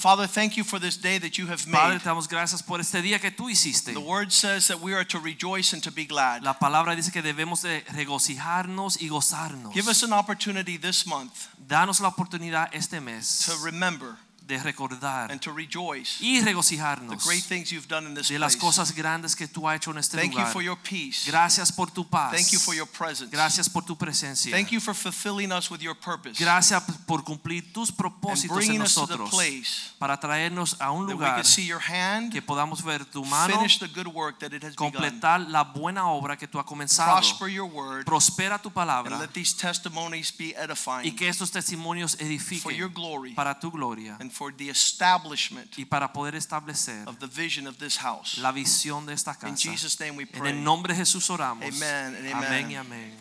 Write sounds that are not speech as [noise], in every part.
Father, thank you for this day that you have Padre, made. te damos gracias por este día que tú hiciste. The word says that we are to rejoice and to be glad. La palabra dice que debemos de regocijarnos y gozarnos. Give us an opportunity this month Danos la oportunidad este mes to remember de recordar and to rejoice y the regocijarnos great things you've done in this de las place. cosas grandes que tú has hecho en este Thank you lugar. for your peace. Gracias por tu paz. Thank you for your presence. Gracias por tu presencia. Thank you for fulfilling us with your purpose Gracias por cumplir tus and propósitos en nosotros para traernos a un lugar can see your hand que podamos ver tu mano begun. completar la buena obra que tú has comenzado. Prosper your word Prospera tu and palabra let these testimonies be y que estos testimonios for your edifiquen glory para tu gloria and for the establishment y para poder establecer of the vision of this house. la visión de esta In. Jesus' name we En pray. el nombre de Jesús oramos. Amen and amen. Amén y amén.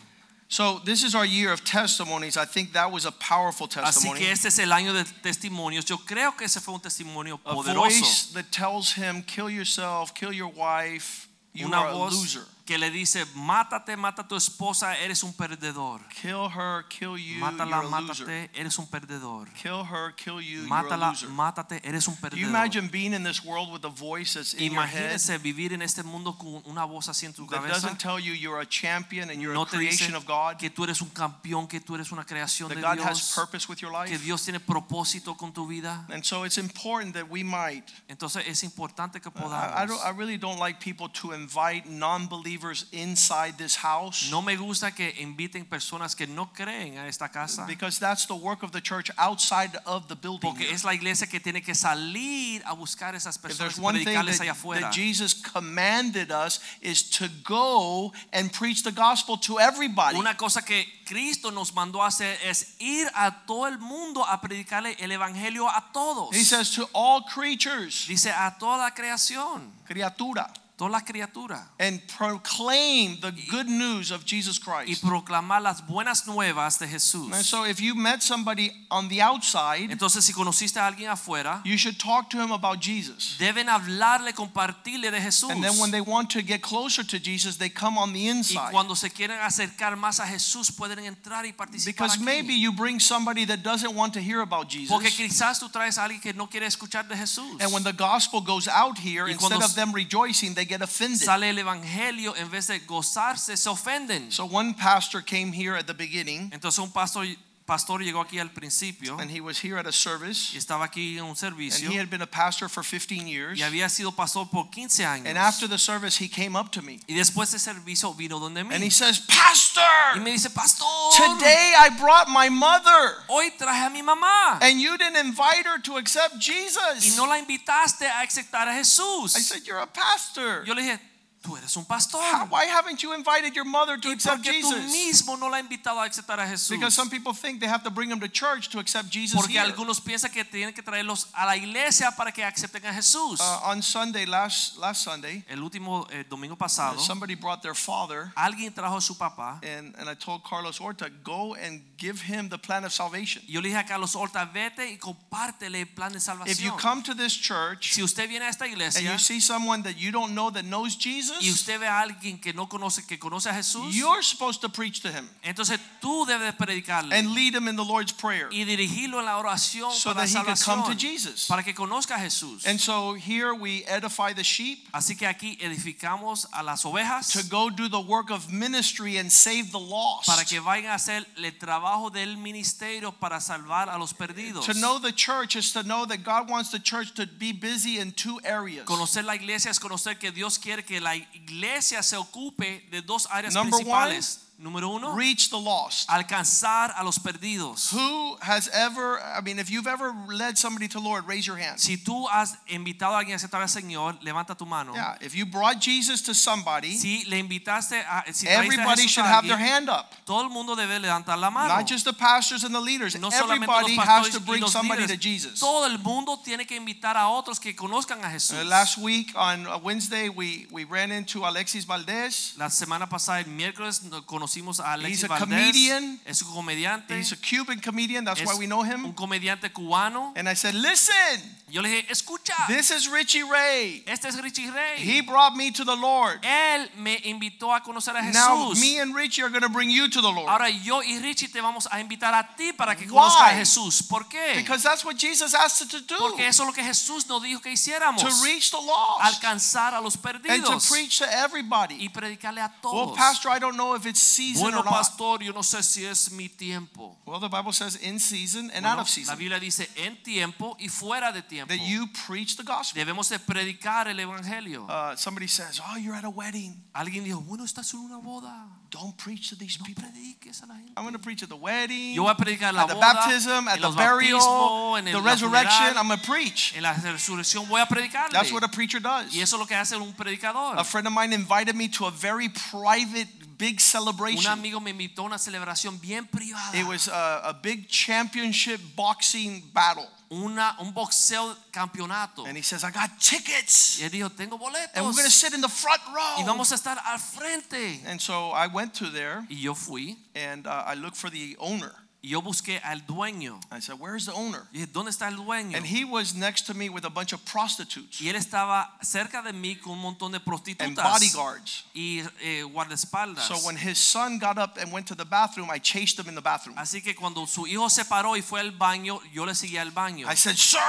So this is our year of testimonies. I think that was a powerful testimony. Así que este es el año de testimonios. Yo creo que ese fue un testimonio poderoso. a voice that tells him, kill yourself, kill your wife, you Una are a loser. Que le dice, mátate, mata a tu esposa, eres un perdedor. Kill her, kill you, Mátala, you're a loser. mátate, eres un perdedor. Kill her, kill you, you're a Mátala, loser. mátate, eres un Do you perdedor. imagine being in this world with a voice that's in your head Imagínese vivir en este mundo con una voz así en tu that cabeza. doesn't tell you you're a champion and you're No a creation of God, que tú eres un campeón, que tú eres una creación that de God has Dios, purpose with your que life? Dios tiene propósito con tu vida. And so it's important that we might. Entonces es importante que I, I, don't, podamos. I really don't like people to invite non-believers inside this house. No me gusta que inviten personas que no creen a esta casa. Because that's the work of the church outside of the building. Porque es la iglesia que tiene que salir a buscar esas personas y predicarles allá afuera. that Jesus commanded us is to go and preach the gospel to everybody. Una cosa que Cristo nos mandó a hacer es ir a todo el mundo a predicarle el evangelio a todos. He says to all creatures, Dice a toda la creación, criatura, toda la criatura. and proclaim the good news of Jesus Christ. Y proclamar las buenas nuevas de Jesús. And so if you met somebody on the outside, Entonces si conociste a alguien afuera, you should talk to him about Jesus. deben hablarle, compartirle de Jesús. And then when they want to get closer to Jesus, they come on the inside. Y cuando se quieren acercar más a Jesús pueden entrar y participar Because aquí. maybe you bring somebody that doesn't want to hear about Jesus. Porque quizás tú traes a alguien que no quiere escuchar de Jesús. And when the gospel goes out here, instead of them rejoicing, they get offended. sale el evangelio en vez de gozarse se ofenden. So one pastor came here at the beginning, Entonces un pastor pastor llegó aquí al principio and he was here at a service, y estaba aquí en un and he had been a pastor for 15 years. y había sido pastor por 15 años. And after the service, he came up to me y después de servicio vino donde mí and he says, y Pastor, me dice, "Pastor, today I brought my mother, hoy traje a mi mamá and you didn't invite her to accept Jesus. y no la invitaste a aceptar a Jesús." I said, You're a pastor. Yo le dije, "Tú eres un pastor." How- Why haven't you invited your mother to ¿Y accept qué tú Jesus? mismo no la has invitado a aceptar a Jesús? Because some people think they have to bring them to church to accept Jesus Porque here. algunos piensan que tienen que traerlos a la iglesia para que acepten a Jesús. Uh, on Sunday, last last Sunday, El último eh, domingo uh, pasado, somebody brought their father, alguien trajo a su papá and, and I told Carlos Horta, go and give him the plan of salvation. yo le dije a Carlos Horta, vete y compártele el plan de If you come to this church Si usted viene a esta iglesia, and you see someone that you don't know that knows y Jesus, usted ve a alguien que no conoce, que conoce a Jesús, you're supposed to preach to him entonces tú debes predicarle and lead him in the Lord's Prayer y dirigirlo en la oración so para that he could come to Jesus. para que conozca a Jesús. And so here we edify the sheep Así que aquí edificamos a las ovejas to go do the work of ministry and save the lost. para que vayan a hacer el trabajo del ministerio para salvar a los perdidos. To know the church is to know that God wants the church to be busy in two areas. Conocer la iglesia es conocer que Dios quiere que la iglesia se ocupe de dos áreas Number principales. Número uno, reach the lost. alcanzar a los perdidos. Who has ever, I mean, if you've ever led somebody to Lord, raise your hand. Si tú has invitado a alguien a aceptar al Señor, levanta tu mano. Yeah, if you brought Jesus to somebody, Si le invitaste a si a everybody should a have their hand up. todo el mundo debe levantar la mano. Not just the pastors and the leaders. no solamente los Everybody has to bring somebody to líderes. Jesus. Todo el mundo tiene que invitar a otros que conozcan a Jesús. Uh, last week on Wednesday, we, we ran into Alexis Valdez. La semana pasada, el miércoles, no- conocimos a Alexis He's a comedian. Es un comediante. He's a Cuban comedian. That's es why we know him. un comediante cubano. And I said, listen, Yo le dije, escucha, this is Richie Ray. este es Richie Ray. He brought me to the Lord. Él me invitó a conocer a Jesús. Now, me and Richie are going to bring you to the Lord. Ahora yo y Richie te vamos a invitar a ti para que conozcas a Jesús. ¿Por qué? Because that's what Jesus asked us to do Porque eso es lo que Jesús nos dijo que hiciéramos. to reach the lost Alcanzar a los perdidos. and to preach to everybody. y predicarle a todos. Well. Pastor, I don't know if it's season bueno, or not. pastor, yo no sé si es mi tiempo. Well, the Bible says in season and Bueno, out of season. la Biblia dice en tiempo y fuera de tiempo. that you preach the gospel. Debemos de predicar el evangelio. Uh, somebody says, "Oh, you're at a wedding. Alguien dijo, bueno, estás en una boda. Don't preach to these No people." prediques a la gente. I'm going to preach at the wedding, Yo voy a predicar la at the boda, baptism, at the burial, en el, the resurrection. funeral, I'm going to preach. en la resurrección voy a predicarle. That's what a preacher does. Y eso es lo que hace un predicador. A friend of mine invited me to a very private, big celebration. Un celebration. amigo me invitó a una celebración bien privada. It was a, a big championship boxing battle. Una, un boxeo campeonato. And he says, I got tickets. Y él dijo, tengo And we're going to sit in the front row. Y vamos a estar al frente. And so I went to there Y yo fui and uh, I looked for the owner. Y yo busqué al dueño. I said, Where's the owner? Y dije, ¿dónde está el dueño? And he was next to me with a bunch of prostitutes Y él estaba cerca de mí con un montón de and bodyguards. y eh, guardaespaldas. So when his son got up and went to the bathroom, I chased him in the bathroom. Así que cuando su hijo se paró y fue al baño, yo le seguía al baño. I said, Sir,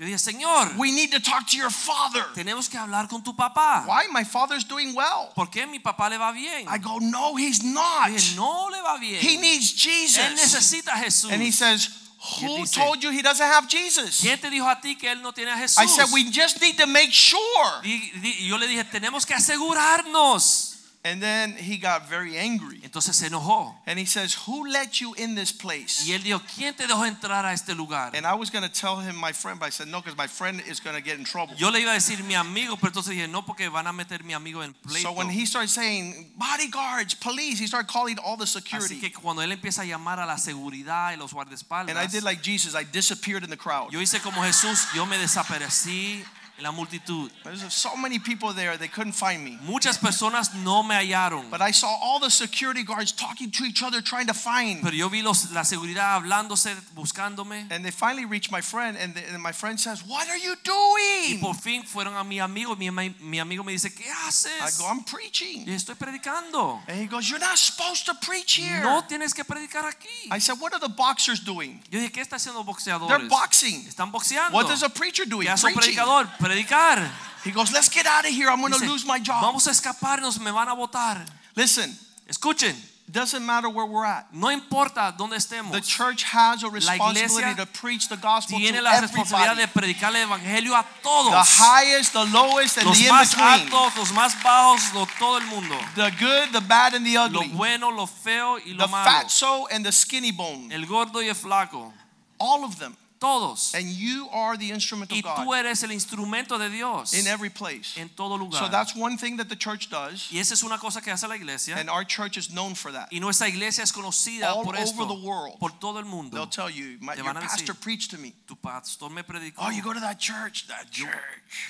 Yo dije, Señor, we need to talk to your father. tenemos que hablar con tu papá. Why? My father's doing well. ¿Por qué mi papá le va bien? I go, No, he's not. dije, no le va bien. He needs Él Jesus. necesita Jesús. And he says, Who told you he doesn't have Jesus? ¿Quién te dijo a ti que él no tiene a Jesús? I said, We just need to make sure. Di- di- y yo le dije, tenemos que asegurarnos. And then he got very angry. Entonces se enojó. And he says, Who let you in this place? Y él dijo, ¿quién te dejó entrar a este lugar? And I was going to tell him my friend, but I said, No, because my friend is going to get in trouble. Yo le iba a decir mi amigo, pero entonces dije, no, porque van a meter mi amigo en pleito. So when he started saying bodyguards, police, he started calling all the security. Así que cuando él empieza a llamar a la seguridad y los guardaespaldas, And I did like Jesus, I disappeared in the crowd. yo hice como Jesús, yo me desaparecí la multitud. There's so many people there, they couldn't find me. Muchas personas no me hallaron, But I saw all the security guards talking to each other, trying to find. pero yo vi los, la seguridad hablándose, buscándome. And they finally reached my friend, and, the, and my friend says, What are you doing?" Y por fin fueron a mi amigo. Mi, mi amigo me dice, ¿qué haces?" I go, I'm preaching. Y estoy predicando. And he goes, You're not supposed to preach here. No tienes que predicar aquí. I said, What are the boxers doing? Yo dije, ¿qué están haciendo los boxeadores?" They're boxing. Están boxeando. What is a preacher doing? ¿Qué hace Preaching. predicador? Predicar. He goes, Let's get out of here. I'm going to lose my job. Vamos a escaparnos, me van a votar. Listen, Escuchen, doesn't matter where we're at. no importa dónde estemos. The church has a responsibility to preach the gospel to Tiene la responsabilidad everybody. de predicar el evangelio a todos. The highest, the lowest, and Los the in más altos, los más bajos, lo- todo el mundo. The good, the bad, and the ugly. Lo bueno, lo feo y lo The malo. fatso and the skinny bone. El gordo y el flaco. All of them. Todos. And you are the instrument Y of God tú eres el instrumento de Dios in every place. en todo lugar. So that's one thing that the church does. y esa es una cosa que hace la iglesia. And our church is known for that. y nuestra iglesia es conocida All por esto. over the world. por todo el mundo. They'll tell you, my, Te your van a pastor decir. preached to me. Tu pastor me predicó. Oh, you go to that church? That church.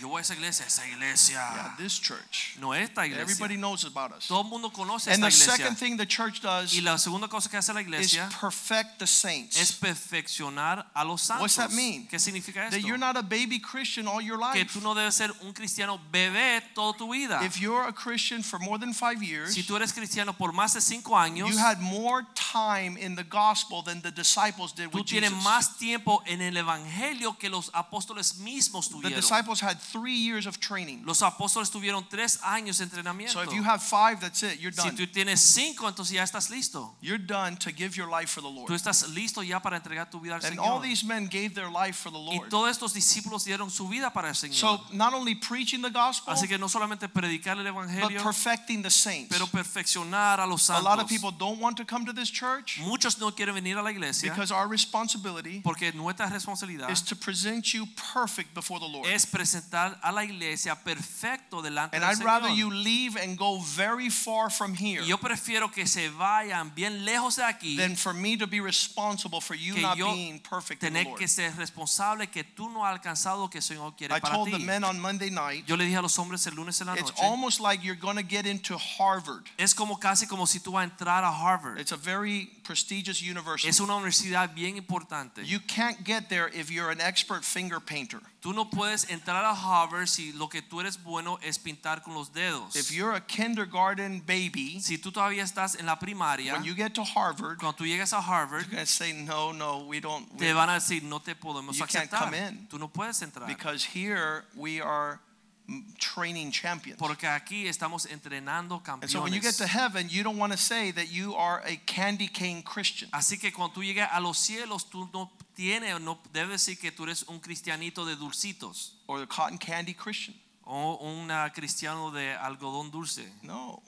Yo voy a esa iglesia, esa iglesia. Yeah, this church. no esta iglesia. Everybody knows about us. todo el mundo conoce And esta the iglesia. second thing the church does y la segunda cosa que hace la is iglesia perfect the saints. es perfeccionar a los santos. What's that mean? ¿Qué significa esto? That you're not a baby Christian all your que life. tú no debes ser un cristiano bebé toda tu vida. If you're a Christian for more than five years, si tú eres cristiano por más de cinco años, you had more time in the gospel than the disciples did tú with tienes Jesus. más tiempo en el evangelio que los apóstoles mismos The disciples had three years of training. Los apóstoles tuvieron tres años de entrenamiento. So if you have five, that's it. You're done. Si tú tienes cinco, entonces ya estás listo. You're done to give your life for the Lord. Tú estás listo ya para entregar tu vida al And Señor. all these men gave their life for the Lord. Y todos estos discípulos dieron su vida para el Señor. So not only preaching the gospel, Así que no solamente predicar el evangelio, but perfecting the saints. pero perfeccionar a los santos. A lot of people don't want to come to this church Muchos no quieren venir a la iglesia because our responsibility porque nuestra responsabilidad is to present you perfect before the Lord. es presentar a la iglesia perfecto delante And del I'd rather you leave and go very far from here yo prefiero que se vayan bien lejos de aquí than for me to be responsible for you not being perfect in the Lord. Que responsable que tú no has alcanzado lo que el Señor quiere I para told ti. the men on Monday night, Yo le dije a los hombres el lunes en la it's noche, almost like you're going to get into Harvard. es como casi como si tú vas a entrar a Harvard. It's a very prestigious university. Es una universidad bien importante. You can't get there if you're an expert finger painter. Tú no puedes entrar a Harvard si lo que tú eres bueno es pintar con los dedos. If you're a kindergarten baby, Si tú todavía estás en la primaria, when you get to Harvard, cuando tú llegas a Harvard, you're going to say, no, no, we don't. we- te van a decir no te podemos You can't come in. Tú no puedes entrar. Because here we are training champions. Porque aquí estamos entrenando And so when you get to heaven, you don't want to say that you are a candy cane Christian. Así que cuando tú llegas a los cielos, tú no tienes, no debes decir que tú eres un cristianito de dulcitos or a cotton candy Christian. o un cristiano de algodón dulce. No.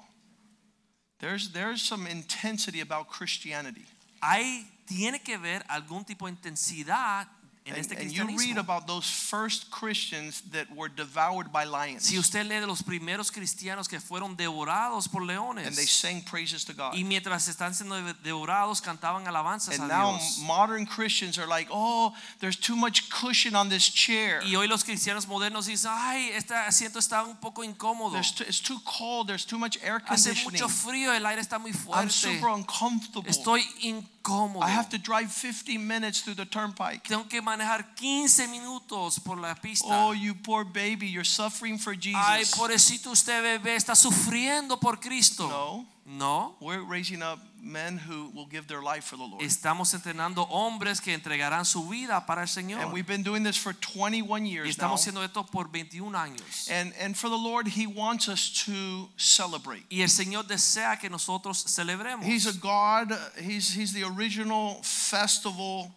There's, there's some intensity about Christianity. Hay tiene que ver algún tipo de intensidad en And, este and you read about those first Christians that were devoured by lions. Si usted lee de los primeros cristianos que fueron devorados por leones. And they sang praises to God. y mientras están siendo devorados cantaban alabanzas And a now Dios. modern Christians are like, oh, there's too much cushion on this chair. Y hoy los cristianos modernos dicen, ay, este asiento está un poco incómodo. Too, it's too cold. There's too much air conditioning. Hace mucho frío, el aire está muy fuerte. I'm super uncomfortable. Estoy incómodo. I have to drive 50 minutes through the turnpike. Tengo que manejar 15 minutos por la pista. Oh, you poor baby, you're suffering for Jesus. Ay, pobrecito usted bebé, está sufriendo por Cristo. No, No. we're raising up men who will give their life for the Lord. Estamos entrenando hombres que entregarán su vida para el Señor. And we've been doing this for 21 years now. estamos haciendo esto por 21 años. And, and for the Lord, He wants us to celebrate. Y el Señor desea que nosotros celebremos. He's a God, He's, he's the original festival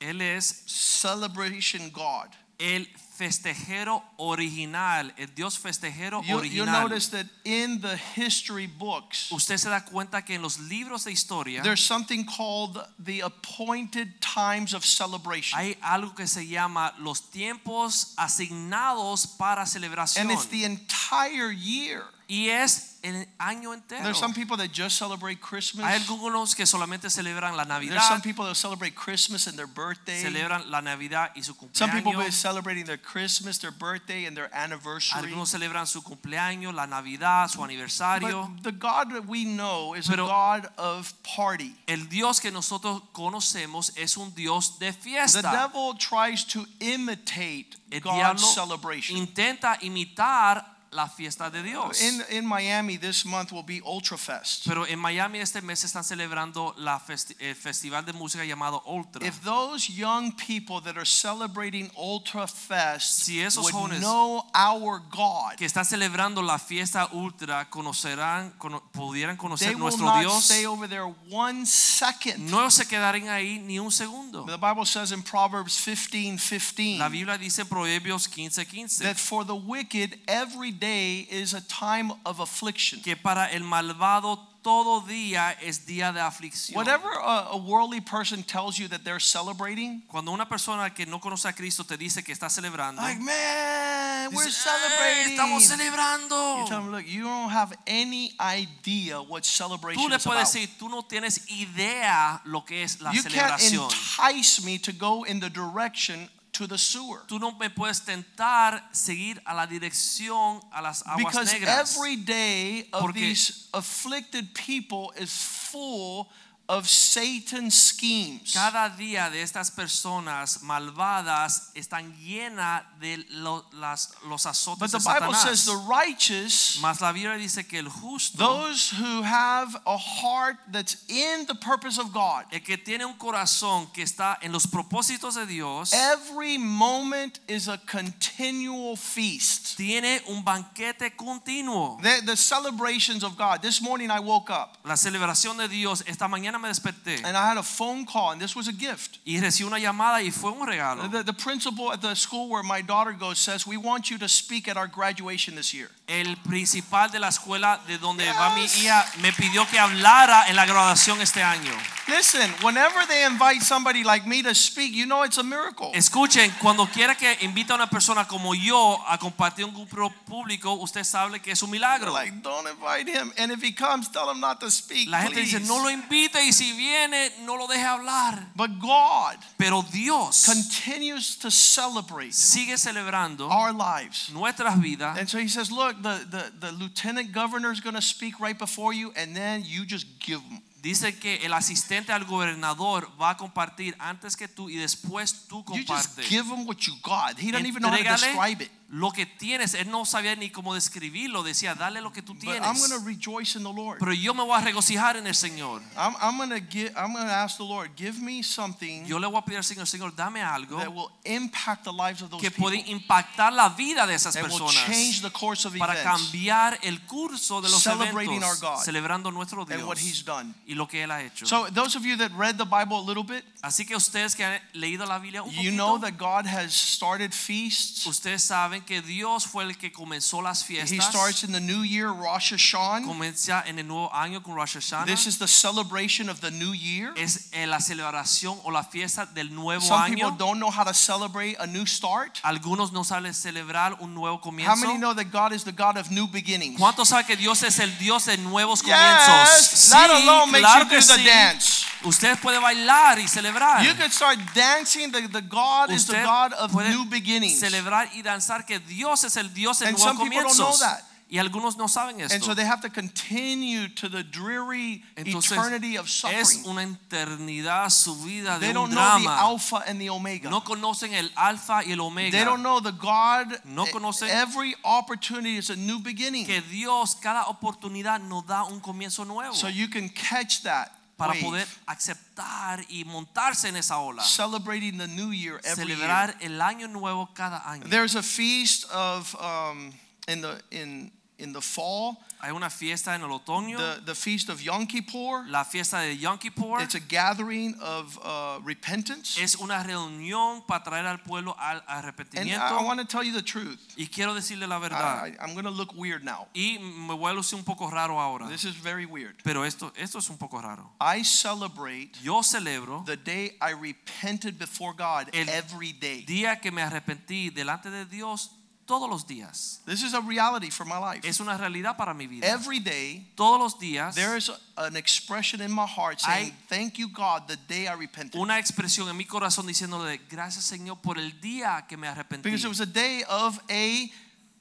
Él es celebration God. el festejero original, el Dios festejero You, you notice that in the history books, Usted se da cuenta que en los libros de historia there's something called the appointed times of celebration. hay algo que se llama los tiempos asignados para celebración. And it's the entire year. Y es el año entero. There's some people that just celebrate Christmas. Hay algunos que solamente celebran la Navidad. There's some people that celebrate Christmas and their birthday. celebran la Navidad y su cumpleaños. Some people be celebrating their Christmas, their birthday, and their anniversary. Algunos celebran su cumpleaños, la Navidad, su aniversario. But the God that we know is Pero- a God of party. El Dios que nosotros conocemos es un Dios de fiesta. The devil tries to imitate El God's celebration. intenta imitar la fiesta de Dios. In, in Miami this month will be Ultra Fest. Pero en Miami este mes están celebrando la festi- el festival de música llamado Ultra. If those young people that are celebrating Ultra Fest Si esos would jóvenes know our God, que están celebrando la fiesta Ultra conocerán, cono- pudieran they conocer will nuestro not Dios, stay over there one second. no se quedarán ahí ni un segundo. The Bible says in Proverbs 15 15 La Biblia dice Proverbios 15, 15 that for the wicked every day is a time of affliction. que para el malvado todo día es día de aflicción. Whatever a, a worldly person tells you that they're celebrating, Cuando una persona que no conoce a Cristo te dice que está celebrando, like, man, we're dice, "Eh, celebrating. estamos You tell celebrando. them, look, you don't have any idea what celebration Tú le is puedes about. decir, tú no tienes idea lo que es la You can't celebración. entice me to go in the direction to the sewer. Tú no me puedes tentar seguir a la dirección a las aguas Because negras. every day of Porque- these afflicted people is full of Satan's schemes. Cada día de estas personas malvadas están llenas de lo- las, los azotes But the Bible Satanás. says the righteous, Mas la Biblia dice que el justo, those who have a heart that's in the purpose of God, el que tiene un corazón que está en los propósitos de Dios, every moment is a continual feast. tiene un banquete continuo. The, the celebrations of God. This morning I woke up La celebración de Dios, esta mañana me desperté and I had a phone call, and this was a gift. y recibí una llamada y fue un regalo. The, the principal at the school where my daughter goes says, We want you to speak at our graduation this year. El principal de la escuela de donde va mi Yes. hija me pidió que hablara en la graduación este año. Listen, whenever they invite somebody like me to speak, you know it's a miracle. Escuchen, cuando quiera que invita a una persona como yo a compartir un grupo público, usted sabe que es un milagro. Like, don't invite him. And if he comes, tell him not to speak. La gente dice, please." no lo invite y si viene, no lo deje hablar. But God Pero Dios continues to celebrate sigue celebrando our lives. nuestras vidas. And so he says, Look, the, the, the lieutenant governor is going to speak right before you, and then you just give him. Dice que el asistente al gobernador va a compartir antes que tú y después tú compartes. You just give him what you got. He doesn't even know how to describe it. Lo que tienes. Él no sabía ni cómo describirlo. Decía, dale lo que tú But I'm going tienes. to rejoice in the Lord. Pero yo me voy a regocijar en el Señor. I'm, I'm going to get. I'm going to ask the Lord, give me something Yo le voy a pedir al Señor, Señor, dame algo that will impact the lives of those que people puede impactar la vida de esas will personas change the course of para events cambiar el curso de los Celebrating our eventos, God celebrando nuestro and what He's Dios done. y lo que Él ha hecho. So those of you that read the Bible a little bit, Así que ustedes que han leído la Biblia un you know that God has started feasts. ustedes saben que Dios fue el que comenzó las He starts in the new year, Rosh Hashanah. Comienza en el nuevo año con Rosh Hashanah. This is the celebration of the new year. es eh, la celebración o la fiesta del nuevo Some people don't know how to celebrate a new start. Algunos no saben celebrar un nuevo comienzo. How many know that God is the God of new beginnings? ¿Cuántos saben que Dios es el Dios de nuevos Yes, comienzos? that alone makes claro you que do the sí. dance. Usted puede bailar y celebrar. You could start dancing. The, the God is the God of new beginnings. celebrar y danzar que Dios es el Dios And nuevos some people don't know comienzos. that. Y algunos no saben And esto. so they have to continue to the dreary Entonces eternity of es suffering. una eternidad su vida de They un don't know the drama. Alpha and the Omega. No conocen el alfa y el omega. They don't know the God. No conocen Every opportunity is a new beginning. que Dios cada oportunidad nos da un comienzo nuevo So you can catch that para wave, poder aceptar y montarse en esa ola. celebrating the new year every year. Celebrar el año nuevo cada año. There's a feast of um, in the in in the fall, Hay una fiesta en el otoño, the the feast of Yom Kippur. la fiesta de Yom Kippur. It's a gathering of uh, repentance. Es una reunión para traer al pueblo al arrepentimiento. And I, I want to tell you the truth. Y quiero decirle la verdad. I, I'm going to look weird now. Y me voy a lucir un poco raro ahora. This is very weird. Pero esto, esto es un poco raro. I celebrate Yo celebro the day I repented before God El every day. día que me arrepentí delante de Dios todos los días. This is a reality for my life. Es una realidad para mi vida. Every day, Todos los días there is an expression in my heart saying, Thank you, God, the day I repented. una expresión en mi corazón diciéndole gracias Señor por el día que me arrepentí. Because it was a day of a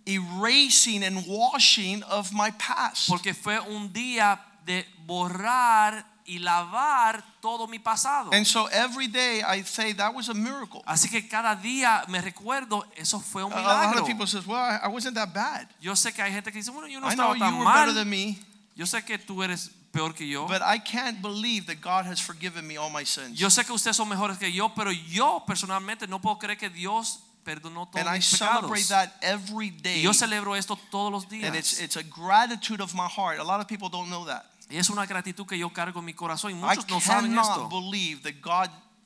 erasing and washing of my past. Porque fue un día de borrar y lavar todo mi pasado. And so every day I say that was a miracle. Así que cada día me recuerdo, eso fue un milagro. A lot of people says, "Well, I wasn't that bad. Yo sé que hay gente que dice, bueno, yo no I know estaba you tan were better mal. than me, Yo sé que tú eres peor que yo. but I can't believe that God has forgiven me all my sins." Yo sé que ustedes son mejores que yo, pero yo personalmente no puedo creer que Dios perdonó todos And I celebrate that every Y yo celebro esto todos los días. And it's it's a gratitude of my heart. A lot of people don't know that. Y es una gratitud que yo cargo en mi corazón y I muchos no saben esto.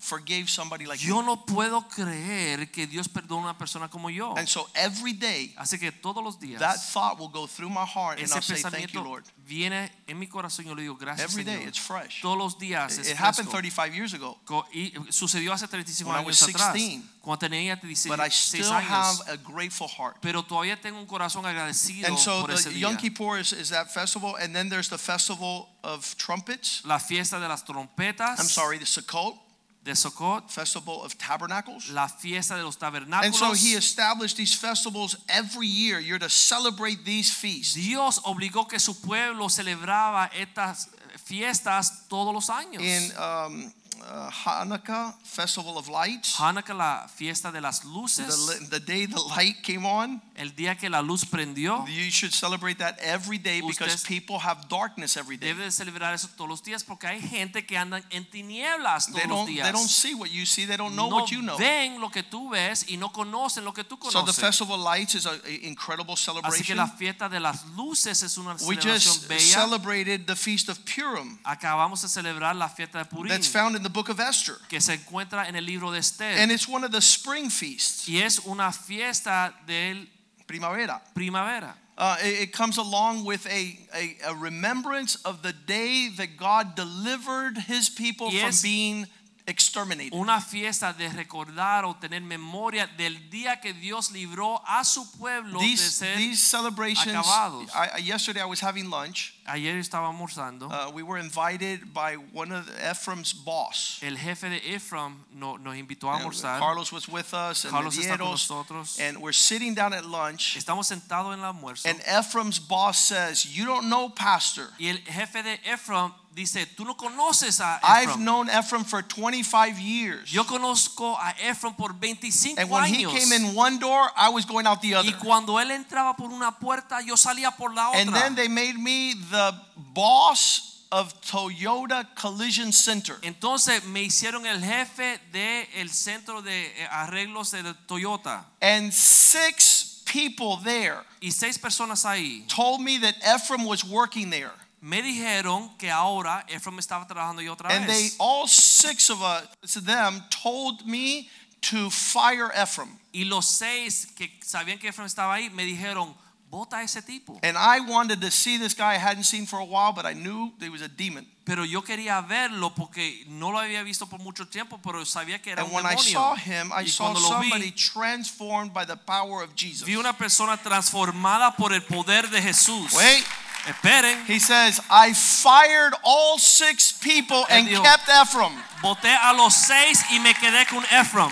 Believe that God forgave somebody like Yo me. no puedo creer que Dios perdona a una persona como yo. And so every day Así que todos los días that thought will go through my heart and I'll say thank you, Lord. viene en mi corazón yo le digo gracias Every day it's fresh. Todos los días It, it happened fresco. 35 years ago, Y sucedió hace 35 When I años atrás, 16. cuando tenía 16 but I still have a grateful heart. Pero todavía tengo un corazón agradecido And so por ese the día. Yom Kippur is, is that festival, and then there's the festival of trumpets. La fiesta de las trompetas, I'm sorry, the Sukkot, de Sukkot, festival of tabernacles. la fiesta de los tabernáculos. And so he established these festivals every year. You're to celebrate these feasts. Dios obligó que su pueblo celebraba estas fiestas todos los años. In um, uh, Hanukkah, Festival of Lights. Hanukkah, la fiesta de las The, luces, li- the day the light came on, el día que la luz prendió. you should celebrate that every day because people have darkness every day. Debe celebrar eso todos los días porque hay gente que andan en tinieblas todos los don't, they don't see what you see, they don't know No what you know. ven lo que tú ves y no conocen lo que tú conoces. So the. Festival of Lights is an incredible celebration. Así que la fiesta de las luces es una We celebración just bella. celebrated the Feast of Purim Acabamos de celebrar la fiesta de Purim that's found in the book of Esther. que se encuentra en el libro de Esther And it's one of the spring feasts, y es una fiesta del primavera. primavera. Uh, it, it comes along with a, a, a remembrance of the day that God delivered his people Y from being exterminated. Una fiesta de recordar o tener memoria del día que Dios libró a su pueblo de These, ser these celebrations, acabados. I, I- yesterday I was having lunch. Ayer estaba almorzando. Uh, we were invited by one of Ephraim's boss. el jefe de Ephraim no- nos invitó a And almorzar. Carlos was with us and Carlos está con Medieros, nosotros. and we're sitting down at lunch. Estamos sentados en el almuerzo. And Ephraim's boss says, You don't know, Pastor. y el jefe de Ephraim dice, tú no conoces a I've Ephraim. known Ephraim for 25 years. Yo conozco a Ephraim por 25 And when he años. came in one door, I was going out the other. y cuando él entraba por una puerta, yo salía por la otra. And then they made me the boss of Toyota Collision Center. Entonces me hicieron el jefe del el centro de eh, arreglos de Toyota. And six people there Y seis personas ahí told me that Ephraim was working there. Me dijeron que ahora Ephraim estaba trabajando ahí otra And they, vez. all six of us, them, told me to fire Ephraim. y los seis que sabían que Ephraim estaba ahí me dijeron, vota a ese tipo. And I wanted to see this guy I hadn't seen for a while, but I knew he was a demon. Pero yo quería verlo porque no lo había visto por mucho tiempo, pero sabía que era And un when I demonio. saw him, I y saw cuando lo somebody vi, transformed by the power of Jesus. vi una persona transformada por el poder de Jesús. Wait, Esperen, he says, I fired all six people and dijo- kept Ephraim. voté a los seis y me quedé con Ephraim.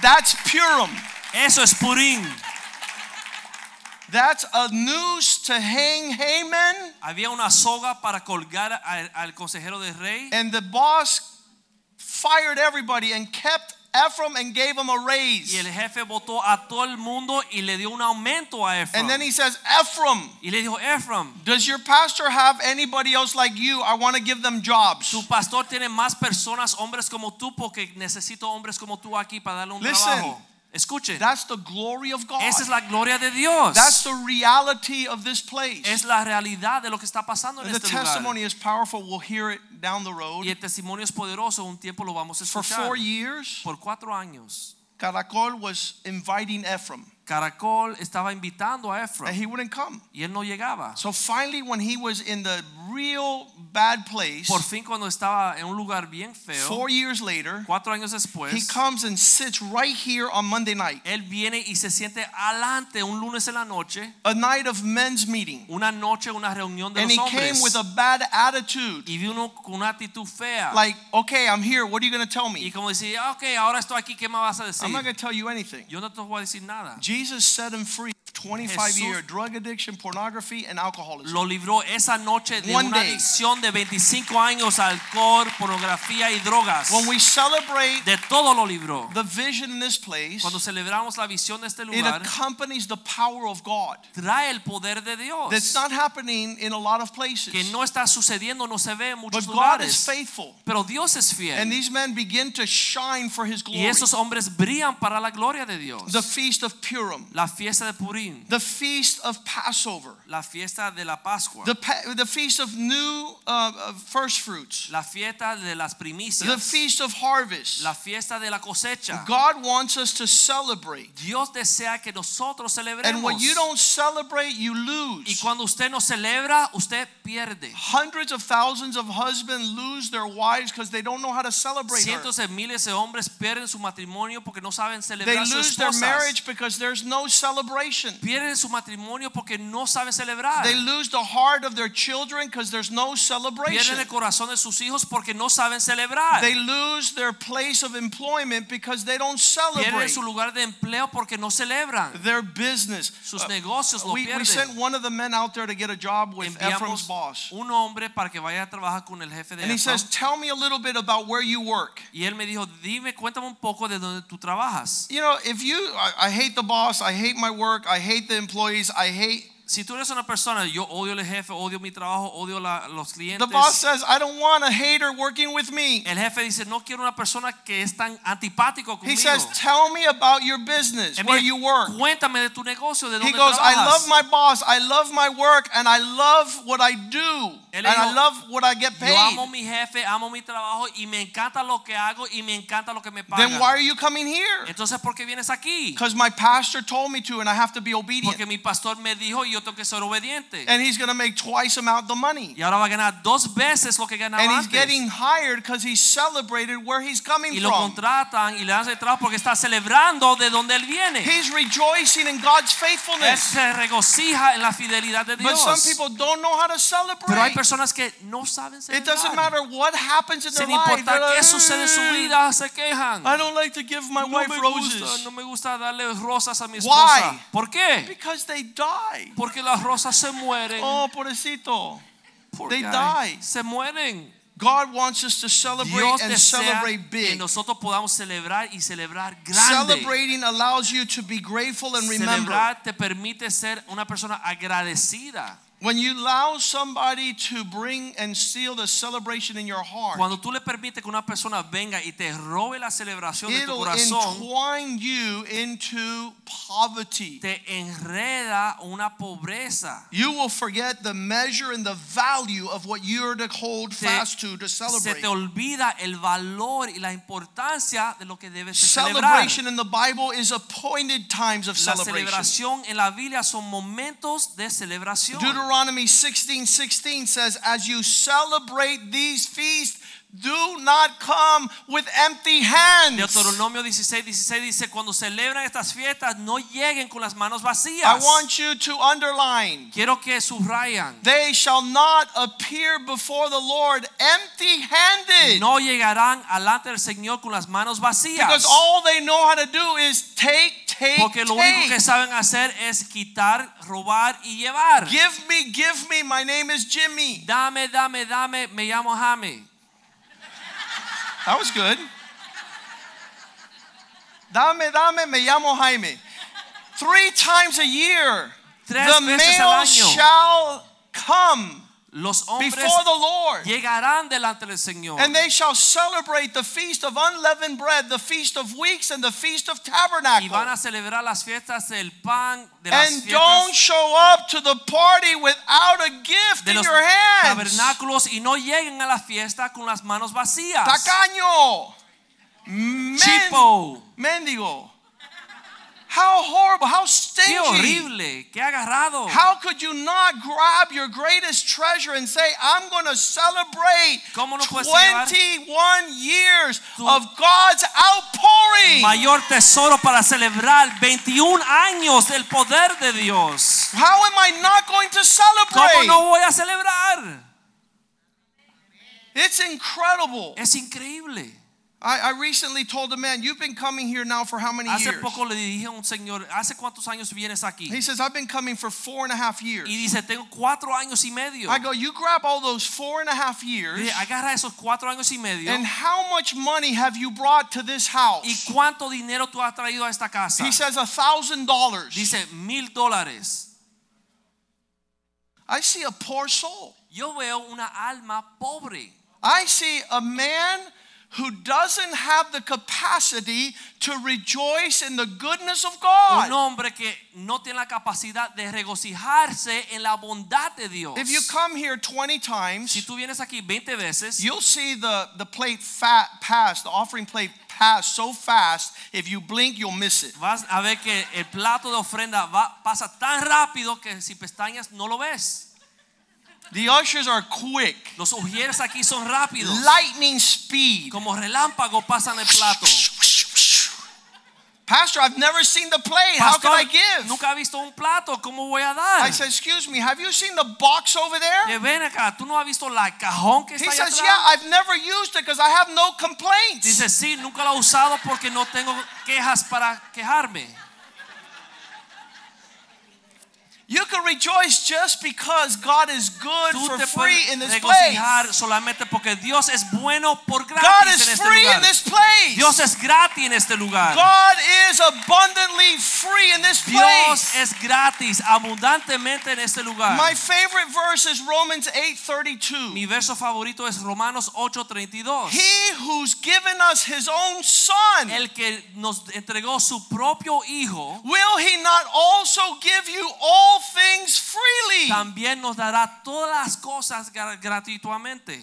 That's Purim. Eso es Purim. That's a noose to hang Haman. Había una soga para colgar al, al consejero del rey And the boss fired everybody and kept Ephraim and gave him a raise. el jefe votó a todo el mundo y le dio un aumento a Ephraim. And then he says, Ephraim, y le dijo, Ephraim, does your pastor have anybody else like you? I want to give them jobs. tu pastor tiene más personas, hombres como tú, porque necesito hombres como tú aquí para darle un Listen. trabajo. Escuchen, That's the glory of God. esa es la gloria de Dios. That's the reality of this place. es la realidad de lo que está pasando en the este lugar. The testimony is powerful. We'll hear it down the road. Y el tesimonio es poderoso, un tiempo lo vamos a escuchar. For four years, Por cuatro años, Caracol was inviting Ephraim, Caracol estaba invitando a Ephraim. and he wouldn't come. y él no llegaba. So finally, when he was in the real bad place, Por fin cuando estaba en un lugar bien feo, four years later, cuatro años después, he comes and sits right here on Monday night, él viene y se siente adelante un lunes en la noche, a night of men's meeting. una noche, una reunión de And los he came with a bad attitude. y vino con una actitud fea. Like, okay, I'm here. What are you going to tell me? y como decía, ah, ok, ahora estoy aquí, ¿qué me vas a decir? I'm not going to tell you anything. Yo no te voy a decir nada. Jesus set him free. 25 Jesús- year drug addiction, pornography, and alcoholism. Lo libró esa noche de One una day. adicción de 25 años a alcohol, pornografía y drogas. When we celebrate De todo lo libró. the vision in this place, Cuando celebramos la visión de este it accompanies the power of God. trae el poder de Dios. That's not happening in a lot of places. que no está sucediendo, no se ve en muchos But God is faithful. Pero Dios es fiel. And these men begin to shine for his glory. Y esos hombres brillan para la gloria de Dios. The feast of Purim, La fiesta de Purim, the feast of Passover, la fiesta de la Pascua, the, pa- the feast of new uh, first fruits, la fiesta de las primicias, the feast of harvest. la fiesta de la cosecha. God wants us to celebrate. Dios desea que nosotros celebremos. And when you don't celebrate, you lose. Y cuando usted no celebra, usted pierde. Hundreds of thousands of husbands lose their wives because they don't know how to celebrate. Cientos de miles de hombres pierden su matrimonio porque no saben celebrar sus lose their marriage because there's no celebration. Pierden su matrimonio porque no saben celebrar. They lose the heart of their children because there's no celebration. Pierden el corazón de sus hijos porque no saben celebrar. They lose their place of employment because they don't Pierden celebrate su lugar de empleo porque no celebran. their business. Sus Uh, negocios lo we, we pierden. sent one of the men out there to get a job with Ephraim's Enviamos boss. un hombre para que vaya a trabajar con el jefe de And he Efraim. says, Tell me a little bit about where you work. Y él me dijo, dime, cuéntame un poco de donde tú trabajas. You know, if you, I, I hate the boss, I hate my work, I hate the employees, I hate. Si tú eres una persona, yo odio el jefe, odio mi trabajo, odio la- los clientes. The boss says, I don't want a hater working with me. El jefe dice, no quiero una persona que es tan antipático He says, Tell me about your business, where you work. Cuéntame de tu negocio, de He dónde goes, I love trabajas. my boss, I love my work, and I love what I do, Él and I love what I get paid. Yo amo mi jefe, amo mi trabajo y me encanta lo que hago y me encanta lo que me pagan. Then why are you coming here? Entonces, ¿por qué vienes aquí? Because my pastor told me to, and I have to be obedient. Porque mi pastor me dijo y yo tengo que ser obediente. And he's going to make twice amount the money. Y ahora va a ganar dos veces lo que ganaba And he's antes. getting hired because he celebrated where he's coming y lo from. contratan y le dan ese trabajo porque está celebrando de donde él viene. He's rejoicing in God's Él faithfulness. se regocija en la fidelidad de Dios. But some people don't know how to celebrate. Personas que no saben It doesn't celebrar. matter what happens in their Sin life. importar qué sucede en su "Eh, vida, se quejan. I don't like to give my No wife me, roses gusta, no me gusta darle rosas a mi Why? esposa. ¿Por qué? because they die. Porque las rosas se mueren. Oh, pobrecito. Porque they die. Se mueren. God wants us to celebrate Dios and celebrate que big. nosotros podamos celebrar y celebrar grande. Celebrating allows you to be grateful and remember. Celebrar te permite ser una persona agradecida. When you allow somebody to bring and steal the celebration in your heart, Cuando tú le permites que una persona venga y te robe la celebración de tu corazón, entwine you into poverty. te enreda una pobreza. You will forget the measure and the value of what you're to hold fast to, to celebrate. Se te olvida el valor y la importancia de lo que debes celebrar. Celebration in the Bible is appointed times of celebration. La celebración en la Biblia son momentos de celebración. Deuteronomy 16 16 says, As you celebrate these feasts, do not come with empty hands. Deuteronomio 16, 16 dice, cuando celebran estas fiestas, no lleguen con las manos I want you to underline. Quiero que subrayan. They shall not appear before the Lord empty handed. No llegarán alante del Señor con las manos vacías. Because all they know how to do is take, take, Porque lo único que saben hacer es quitar, robar y llevar. Give me, give me. My name is Jimmy. Dame, dame, dame, me llamo Jaime. That was good. Dame, dame, me llamo Jaime. Three times a year, Tres the male shall come Los hombres before the Lord. llegarán delante del Señor. And they shall celebrate the feast of unleavened bread, the feast of weeks, and the feast of tabernacles. y van a celebrar las fiestas del pan, de las And don't show up to the party without a gift de in los your hands. tabernáculos y no lleguen a la fiesta con las manos vacías. Tacaño. Men- Chipo. Mendigo. How horrible, how Qué stingy. horrible, qué agarrado. How could you not grab your greatest treasure and say, I'm going to celebrate ¿Cómo no 21 years of God's outpouring? Mayor tesoro para celebrar 21 años del poder de Dios. How am I not going to ¿Cómo celebrate? no voy a celebrar? It's incredible. Es increíble. I, I recently told a man, You've been coming here now for how many Hace years? poco le dije a un señor, ¿hace cuántos años vienes aquí? He says, I've been coming for four and a half years. Y dice, tengo cuatro años y medio. I go, You grab all those four and a half years, Dije, agarra esos cuatro años y medio. and how much money have you brought to this house? ¿Y cuánto dinero tú has traído a esta casa? He says, A thousand dollars. Dice, mil dólares. I see a poor soul. Yo veo una alma pobre. I see a man who doesn't have the capacity to rejoice in the goodness of God. Un hombre que no tiene la capacidad de regocijarse en la bondad de Dios. If you come here 20 Si times, tú vienes aquí 20 veces, you'll see the, the plate fat pass, the offering plate pass so fast, if you blink, you'll miss it. vas a ver que el plato de ofrenda va, pasa tan rápido que si pestañas no lo ves. The ushers are quick, Los ujieres aquí son rápidos. lightning speed. Como relámpago pasan el plato. Pastor, I've never seen the plate. How can I give? nunca ha visto un plato, ¿cómo voy a dar? I said, Excuse me, have you seen the box over there? Ven acá, ¿tú no has visto la cajón que He está allá says, atrás? Yeah, I've never used it because I have no complaints. Dice, sí, nunca lo he usado porque no tengo quejas para quejarme. You can rejoice just because God is good Tú for free in this place. solamente porque Dios es bueno por God is en este free in this place. Dios es gratis en este lugar. God is abundantly free in this Dios place. es gratis abundantemente en este lugar. My favorite verse is Romans 8:32. Mi verso favorito es Romanos 8:32. He who's given us his own son, El que nos entregó su propio hijo will he not also give you all things freely? también nos dará todas las cosas gratuitamente.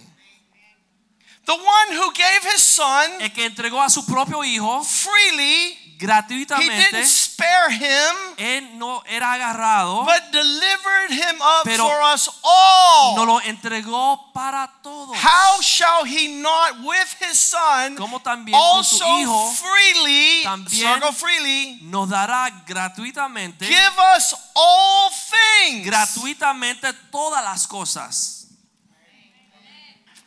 The one who gave his son El que entregó a su propio hijo freely, he gratuitamente, didn't spare him, él no era agarrado, but delivered him up Pero for us all. no lo entregó para todos. How shall he not with his son Como también con su also hijo freely, también freely, nos dará gratuitamente, give us all things? gratuitamente todas las cosas.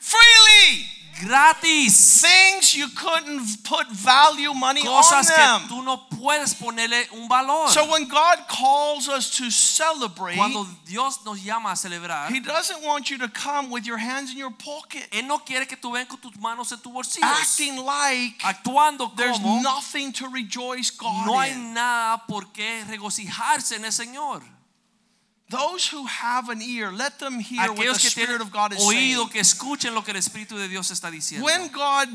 Freely. Gratis. Things you couldn't put value money Cosas on que them. tú no puedes ponerle un valor. So when God calls us to celebrate, Cuando Dios nos llama a celebrar, He doesn't want you to come with your hands in your pocket, Él no quiere que tú vengas con tus manos en tu bolsillo, acting like actuando there's nothing to rejoice God no hay in. nada por qué regocijarse en el Señor. Those who have an ear, let them hear what the Spirit of God is oído, saying. que escuchen lo que el Espíritu de Dios está diciendo. When God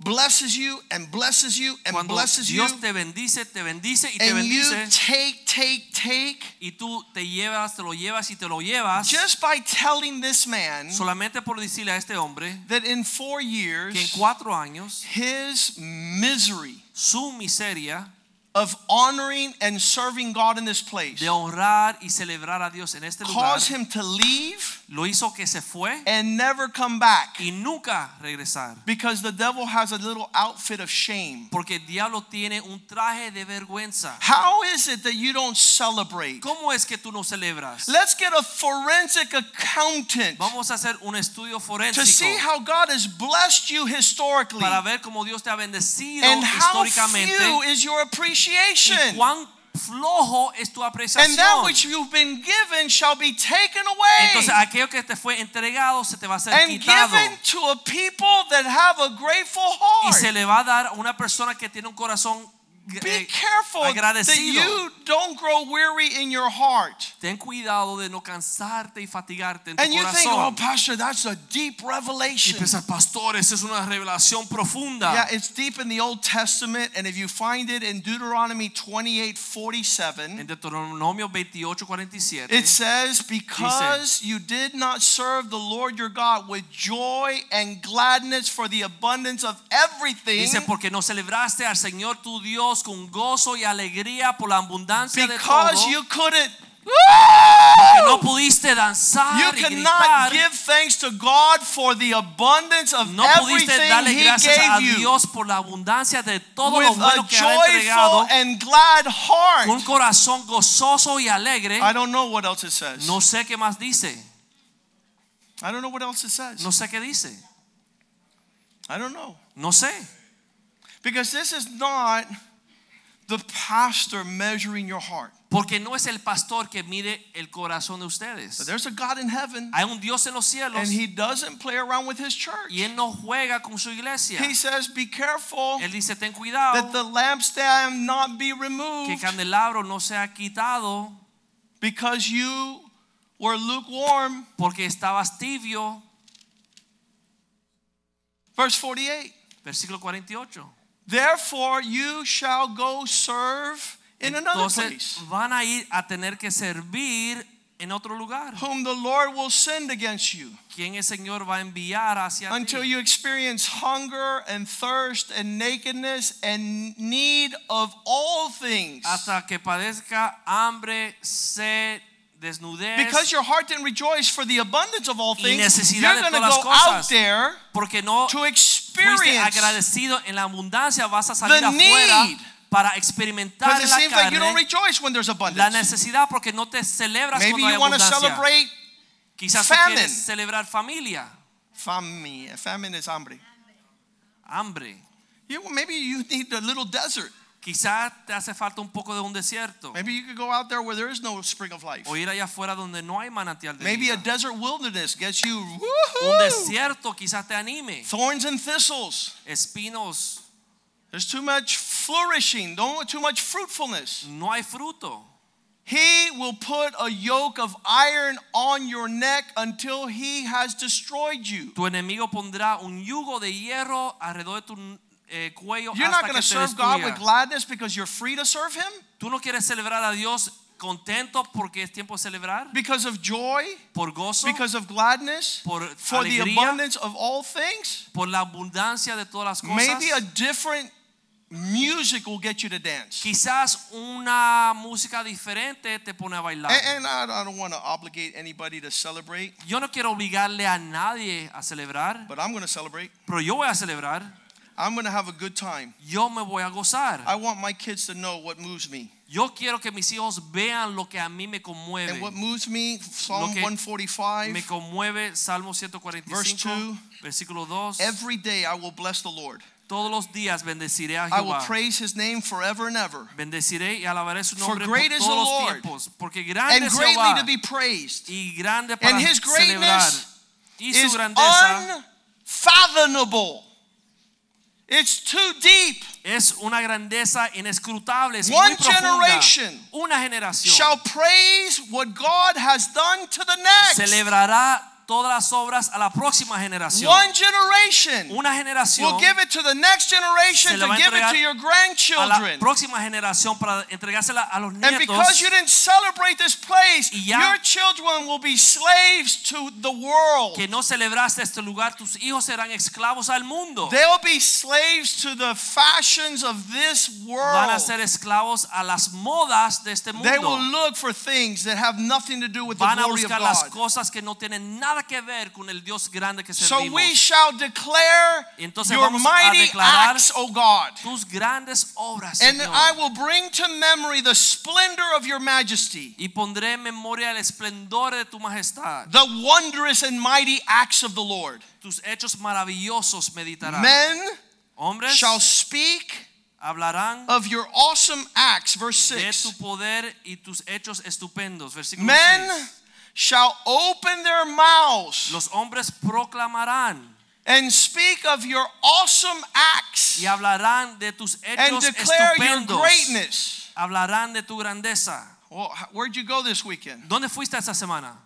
blesses you and blesses you and Cuando blesses you, te bendice, te bendice y te and you take, take, take, y tú te llevas, te lo llevas y te lo llevas, just by telling this man solamente por decirle a este hombre that in four years, que en cuatro años his misery su miseria of honoring and serving God in this place de honrar y celebrar a Dios en este lugar caused him to leave lo hizo que se fue and never come back y nunca regresar. because the devil has a little outfit of shame. Porque el diablo tiene un traje de vergüenza. How is it that you don't celebrate? ¿Cómo es que tú no celebras? Let's get a forensic accountant Vamos a hacer un estudio to see how God has blessed you historically para ver cómo Dios te ha bendecido and how few is your y appreciation. flojo es tu And that which you've been given shall be taken away Entonces aquello que te fue entregado se te va a ser and quitado given to a people that have a grateful y se heart. le va a dar a una persona que tiene un corazón Be careful that you don't grow weary in your heart. Ten cuidado de no cansarte y fatigarte en tu And you think, oh, corazón. Pastor, that's a deep revelation. Y pensar, pastor, esa es una revelación profunda. Yeah, it's deep in the Old Testament, and if you find it in Deuteronomy 28 En 47, Deuteronomio 28, 47. it says, Because you did not serve the Lord your God with joy and gladness for the abundance of everything, Dice, porque no celebraste al Señor tu Dios con gozo y alegría por la abundancia de because todo, you couldn't. que no pudiste danzar You y cannot gritar, give thanks to God for the abundance of no pudiste everything darle He gracias a Dios por la abundancia de todo lo bueno que ha entregado, joyful and glad con un corazón gozoso y alegre. I don't know what else it says. No sé qué más dice, I don't know what else it says. no sé qué dice, I don't know. no sé. Because this is not the pastor measuring your heart. Porque no es el pastor que mide el corazón de But ustedes. there's a God in heaven, Hay un Dios en los cielos and He doesn't play around with His church. y Él no juega con su iglesia. He says, Be careful Él dice, ten that the lampstand not be removed. que candelabro no sea quitado because you were lukewarm. porque estabas tibio. Verse 48 Versículo 48. Therefore, you shall go serve in another Entonces place, van a ir a tener que servir en otro lugar. whom the Lord will send against you. ¿Quién el Señor va a enviar hacia until ti? you experience hunger and thirst and nakedness and need of all things. Hasta que padezca hambre, sed, desnudez. Because your heart didn't rejoice for the abundance of all things, you're going to go out there porque no to fuiste experience agradecido en la abundancia, vas a salir the afuera para experimentar la carne rejoice when there's la necesidad porque no te celebras Maybe cuando hay abundancia. celebrate Quizás quieres celebrar familia, famine. Famine is hambre. hambre. You, maybe you need a little desert. Quizás te hace falta un poco de un desierto. Maybe you could go out there where there is no spring of life. O ir allá afuera donde no hay manantial de Maybe a desert wilderness gets you Un desierto quizás te anime. thorns and thistles. Espinos, There's too much flourishing, no, too much fruitfulness. no hay fruto. He will put a yoke of iron on your neck until he has destroyed you. Tu enemigo pondrá un yugo de hierro alrededor de tu eh, cuello You're not hasta going to te serve God destruya. with gladness because you're free to serve him, Tú no quieres celebrar a Dios contento porque es tiempo de celebrar, because of joy, por gozo, because of gladness, por for the alegría, abundance of all things. por la abundancia de todas las cosas. Maybe a different music will get you to dance. Quizás una música diferente te pone a bailar. And, and I, I don't want to obligate anybody to celebrate, Yo no quiero obligarle a nadie a celebrar, but I'm going to celebrate. pero yo voy a celebrar. I'm going to have a good time. Yo me voy a gozar. I want my kids to know what moves me. Yo quiero que mis hijos vean lo que a mí me conmueve. And what moves me, Psalm 145, Me conmueve Salmo 145, verse 2, versículo 2. every day I will bless the Lord. Todos los días bendeciré a Jehová. I will praise his name forever and ever. Bendeciré y alabaré su nombre por great is the todos los tiempos, porque grande And es greatly Jehová to be praised. y grande para And his celebrar. greatness Y su Is unfathomable. It's too deep. es una grandeza inescrutable, es One muy profunda. generation Una generación Shall praise what God has done to the next. celebrará todas las obras a la próxima generación. One generation Una generación will give it to the next generation to a give it to your a la grandchildren. próxima generación para entregársela a los And nietos. because you didn't celebrate this place, ya- your children will be slaves to the world. que no celebraste este lugar, tus hijos serán esclavos al mundo. They'll be slaves to the fashions of this Van a world. ser esclavos a las modas de este They will mundo. look for things that have nothing to do with the Van a glory of buscar las God. cosas que no tienen nada que ver con el Dios grande que So we shall declare entonces your vamos a mighty declarar acts, O God. Tus grandes obras, And Señor. I will bring to memory the splendor of your majesty, y pondré en memoria el esplendor de tu majestad. the wondrous and mighty acts of the Lord. Tus hechos maravillosos meditarán. Men Hombres shall speak hablarán of your awesome acts. Verse de 6. tu poder y tus hechos estupendos. Versículo Men 6. Shall open their mouths Los hombres proclamarán and speak of your awesome acts y hablarán de tus hechos and declare your greatness. Hablarán de tu grandeza. Well, where'd you go this weekend? ¿Dónde fuiste esta semana?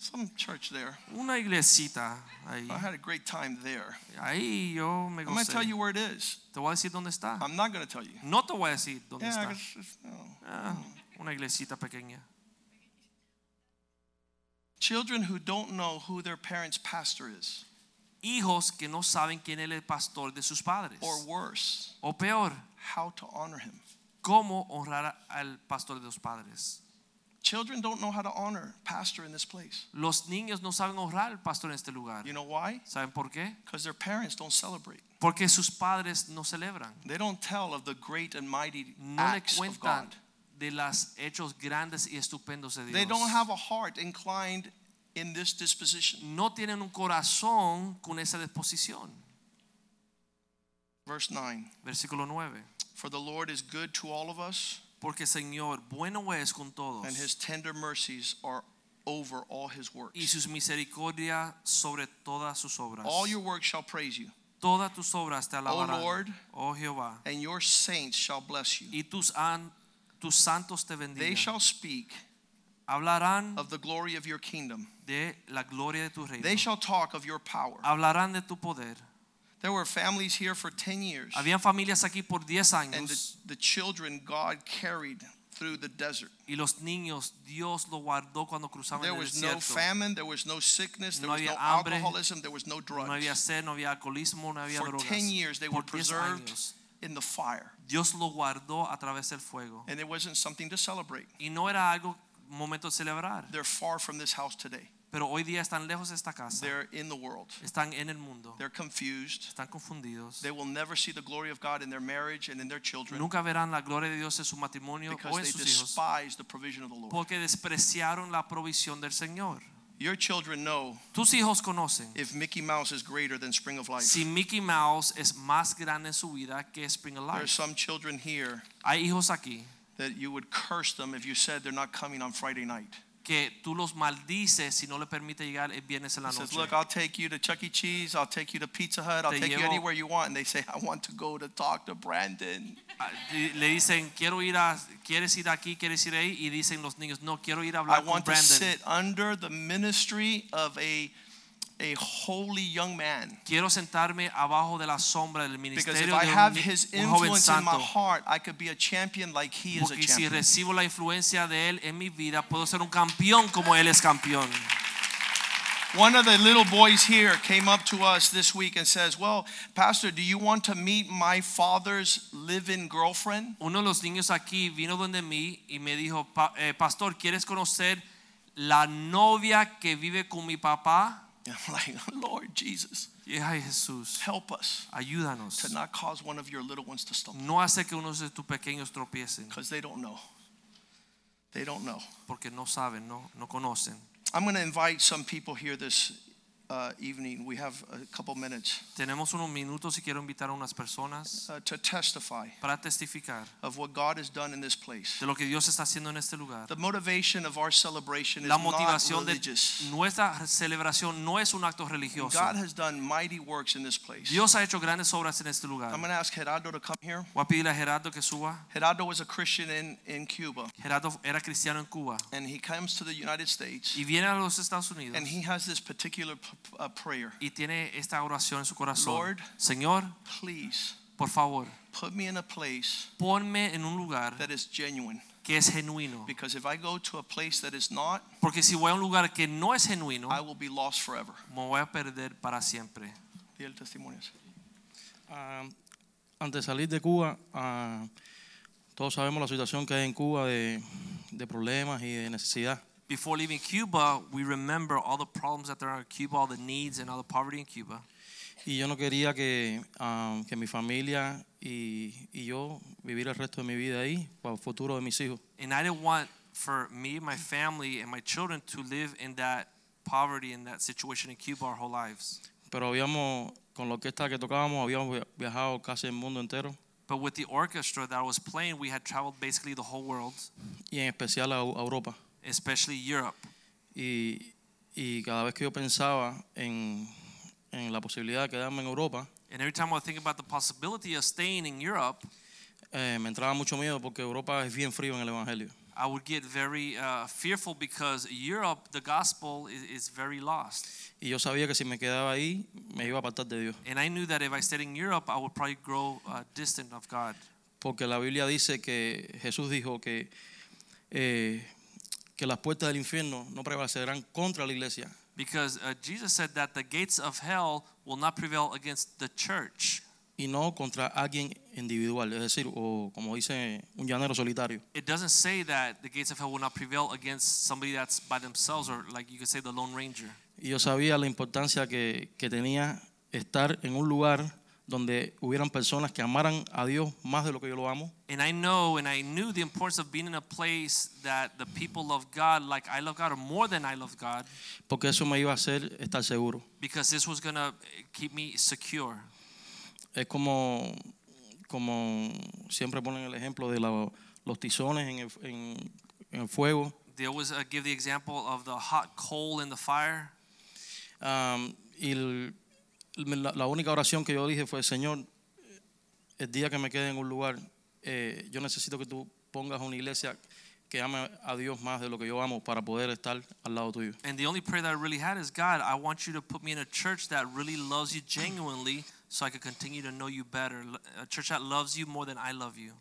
Some church there. Una iglesita ahí. I had a great time there. Ahí yo me I'm going to tell you where it is. Te voy a decir dónde está. I'm not going to tell you. No te voy a decir dónde Yeah, está. just- no. Ah, una iglesita pequeña. Children who don't know who their parents' pastor is, Hijos que no saben quién es el pastor de sus padres. or worse, O peor, how to honor him. cómo honrar al pastor de los padres. Children don't know how to honor pastor in this place. Los niños no saben honrar al pastor en este lugar. You know why? ¿Saben por qué? Because their parents don't celebrate. Porque sus padres no celebran. They don't tell of the great and mighty No acts of God. De los hechos grandes y estupendos de They don't have a heart inclined in this disposition. No tienen un corazón con esa disposición. Verse 9 Versículo 9. For the Lord is good to all of us, Porque Señor, bueno es con todos. and his tender mercies are over all his works. y sus misericordias sobre todas sus obras. All your works shall praise you, Todas tus obras te alabarán, Lord, oh Jehová, and your saints shall bless you. y tus, an- tus santos te They shall speak Hablarán of the glory of your kingdom. de la gloria de tu reino. They shall talk of your power. Hablarán de tu poder. There were families here for 10 years, Habían familias aquí por 10 and the, the children God carried through the desert. y los niños Dios lo guardó cuando cruzaban There el was no desierto. famine, there was no sickness, there No was no hambre, alcoholism, there was no No había drugs. sed, no había alcoholismo, no había For drogas. 10 years they were por 10 preserved años in the fire, Dios lo guardó a través del fuego. and it wasn't something to celebrate. Y no era algo momento de celebrar. They're far from this house today. pero hoy día están lejos de esta casa. They're in the world. Están en el mundo. They're confused. Están confundidos. They will never see the glory of God in their marriage and in their children Nunca verán la gloria de Dios en su matrimonio because o en they sus hijos despise the provision of the Lord. porque despreciaron la provisión del Señor. Your children know Tus hijos conocen if Mickey Mouse is greater than Spring of Life. si Mickey Mouse es más grande en su vida que Spring of Life. There are Life. some children here Hay hijos aquí that you would curse them if you said they're not coming on Friday night. Que tú los maldices si no le permite llegar el viernes en la He says. Look, I'll take you to Chuck E. Cheese, I'll take you to Pizza Hut, I'll Te take you llevo- anywhere you want. And they say, I want to go to talk to Brandon. Ah, di- Le dicen, quiero ir a, quieres ir aquí, quieres ir ahí, y dicen los niños, no, quiero ir a I hablar con want to Brandon. sit under the ministry of a, a holy young man. Quiero sentarme abajo de la sombra del Because if ministerio I de un, have his un joven influence in my heart, I could be a champion like he is a Porque si champion. recibo la influencia de él en mi vida, puedo ser un campeón como él es campeón. One of the little boys here came up to us this week and says, Well, Pastor, do you want to meet my father's live in girlfriend? Uno de los niños aquí vino donde mí y me dijo, "Pa- eh, Pastor, ¿quieres conocer la novia que vive con mi papá? And I'm like, [laughs] Lord Jesus, ay Jesús, help us ayúdanos. to not cause one of your little ones to stumble No hace que unos de tus pequeños tropiecen, because they don't know. They don't know. porque no saben, no, no conocen. I'm going to invite some people here this uh, evening. We have a couple minutes Tenemos unos minutos y quiero invitar a unas personas uh, to testify para testificar of what God has done in this place. de lo que Dios está haciendo en este lugar. The motivation of our celebration is La not motivación de nuestra celebración no es un acto religioso. God has done mighty works in this place. Dios ha hecho grandes obras en este lugar. I'm going to ask Gerardo to come here. Voy a pedirle a Gerardo que suba. Gerardo was a Christian in, in Cuba, Gerardo era cristiano en Cuba and he comes to the United States, y viene a los Estados Unidos and he has this particular uh, prayer. y tiene esta oración en su corazón. Lord. Señor, Please por favor, put me in a place ponme en un lugar that is genuine. que es genuino. Because if I go to a place that is not, Porque si voy a un lugar que no es genuino, I will be lost forever. me voy a perder para siempre. Di el testimonio. Ah, antes de salir de Cuba, ah, todos sabemos la situación que hay en Cuba de, de problemas y de necesidad. Before leaving Cuba, we remember all the problems that there are in Cuba, all the needs and all the poverty in Cuba. Y yo no quería que, ah, que mi familia y, y yo vivir el resto de mi vida ahí, para el futuro de mis hijos. And I didn't want for me, my family, and my children to live in that poverty and that situation in Cuba our whole lives. Pero habíamos, con la orquesta que tocábamos, habíamos viajado casi el mundo entero But with the orchestra that I was playing, we had traveled basically the whole world, y en especial a, a Europa. Especially Europe. Y, y cada vez que yo pensaba en, en la posibilidad de quedarme en Europa, And every time I think about the possibility of staying in Europe, eh, me entraba mucho miedo porque Europa es bien frío en el Evangelio. I would get very uh, fearful because Europe, the gospel is, is very lost. Y yo sabía que si me quedaba ahí, me iba a apartar de Dios. And I knew that if I stayed in Europe, I would probably grow uh, distant of God. Porque la Biblia dice que Jesús dijo que, eh, que las puertas del infierno no prevalecerán contra la iglesia. Because uh, Jesus said that the gates of hell will not prevail against the church. Y no contra alguien individual, es decir, o como dice un llanero solitario. It doesn't say that the gates of hell will not prevail against somebody that's by themselves, or like you could say the Lone Ranger. Y yo sabía la importancia que, que tenía estar en un lugar donde hubieran personas que amaran a Dios más de lo que yo lo amo. And I know and I knew the importance of being in a place that the people love God like I love God or more than I love God Porque eso me iba a hacer estar seguro. because this was going to keep me secure. Es como, como siempre ponen el ejemplo de la- los tizones en el, en- en el fuego. They always uh, give the example of the hot coal in the fire. Am, y el- la, la única oración que yo dije fue, Señor, el día que me quede en un lugar, eh, yo necesito que tú pongas una iglesia que ame a Dios más de lo que yo amo para poder estar al lado tuyo. And the only prayer that I really had is God, I want you to put me in a church that really loves you genuinely so I could continue to know you better. A church that loves you more than I love you.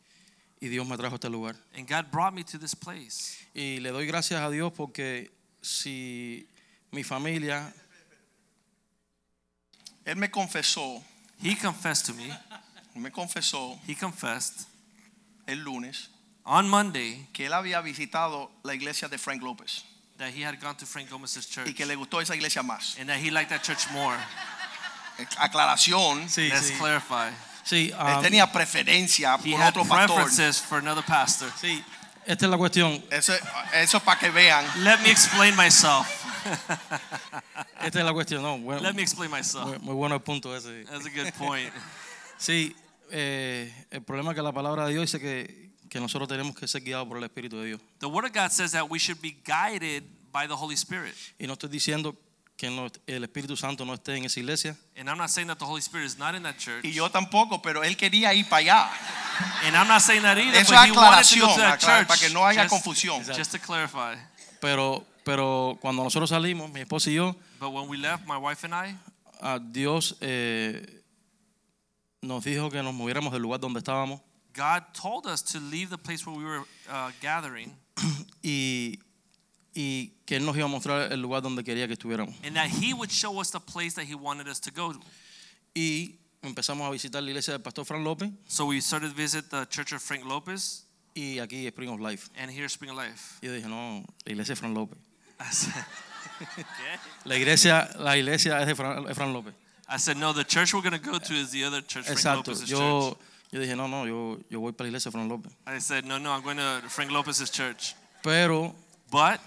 Y Dios me trajo a este lugar. And God brought me to this place. Y le doy gracias a Dios porque si mi familia Él me confesó, He confessed to me, me confesó he confessed el lunes on Monday que él había visitado la iglesia de Frank López. that he had gone to Frank Gomez's church y que le gustó esa iglesia más. and that he liked that church more. Aclaración, Sí, Let's sí. clarify. Sí, él ah, tenía preferencia He por had otro pastor. preferences for another pastor. sí, esta es la cuestión. Eso, eso para que vean. Let me explain myself. [laughs] Esta es la cuestión. No, bueno, Let me explain myself. muy, muy bueno el punto ese. That's a good point. [laughs] Sí, eh, el problema es que la palabra de Dios dice que, que nosotros tenemos que ser guiados por el Espíritu de Dios. The Word of God says that we should be guided by the Holy Spirit. Y no estoy diciendo que no- el Espíritu Santo no esté en esa iglesia, And I'm not saying that the Holy Spirit is not in that church. Y yo tampoco, pero él quería ir para allá. And I'm not saying that either, Eso but es he wanted to go aclaración, to that aclar- church. para que no haya just, confusión. just to clarify. pero, pero cuando nosotros salimos, mi esposa y yo, But when we left, my wife and I, a Dios eh, nos dijo que nos moviéramos del lugar donde estábamos God told us to leave the place where we were uh, gathering [clears throat] y, y que Él nos iba a mostrar el lugar donde quería que estuviéramos. and that He would show us the place that He wanted us to go to. Y empezamos a visitar la iglesia del pastor Fran López So we started to visit the church of Frank Lopez y aquí Spring of Life. and here Spring of Life. Y yo dije, no, la iglesia de Fran López. I said, La iglesia, la iglesia es de Fran, López. I said no, the church we're going to go to is the other church, Frank Exacto. Lopez's Yo, church. yo dije, no, no, yo, yo voy para la iglesia de Fran López. I said, no, no, I'm going to Frank Lopez's church. Pero But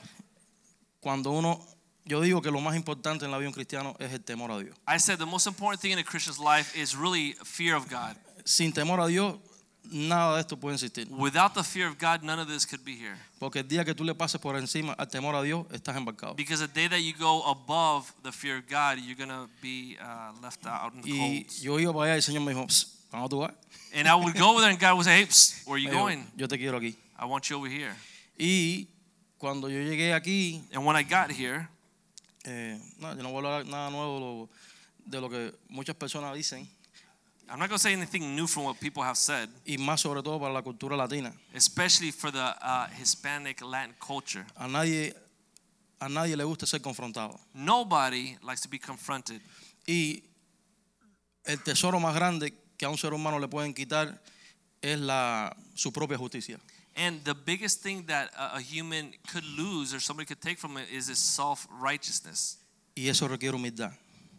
cuando uno, yo digo que lo más importante en la vida de un cristiano es el temor a Dios. I said the most important thing in a Christian's life is really fear of God. Sin temor a Dios, nada de esto puede existir. Without the fear of God, none of this could be here. Porque el día que tú le pases por encima al temor a Dios, estás embarcado. Because the day that you go above the fear of God, you're to be uh, left out in the Y cold. yo iba para allá y el Señor me dijo, "Psst, ¿cuándo tú vas? And I would go over there and God would say, hey, psst, where are you going? yo te quiero aquí. I want you over here. Y cuando yo llegué aquí, And when I got here, eh, no, yo no voy a hablar nada nuevo de lo que muchas personas dicen, I'm not going to say anything new from what people have said, y más sobre todo para la cultura latina. especially for the uh, Hispanic Latin culture. A nadie, a nadie le gusta ser confrontado. Nobody likes to be confronted. Y el tesoro más grande que a un ser humano le pueden quitar es la, su propia justicia. And the biggest thing that a, a human could lose or somebody could take from it is his self righteousness. Y eso requiere humildad.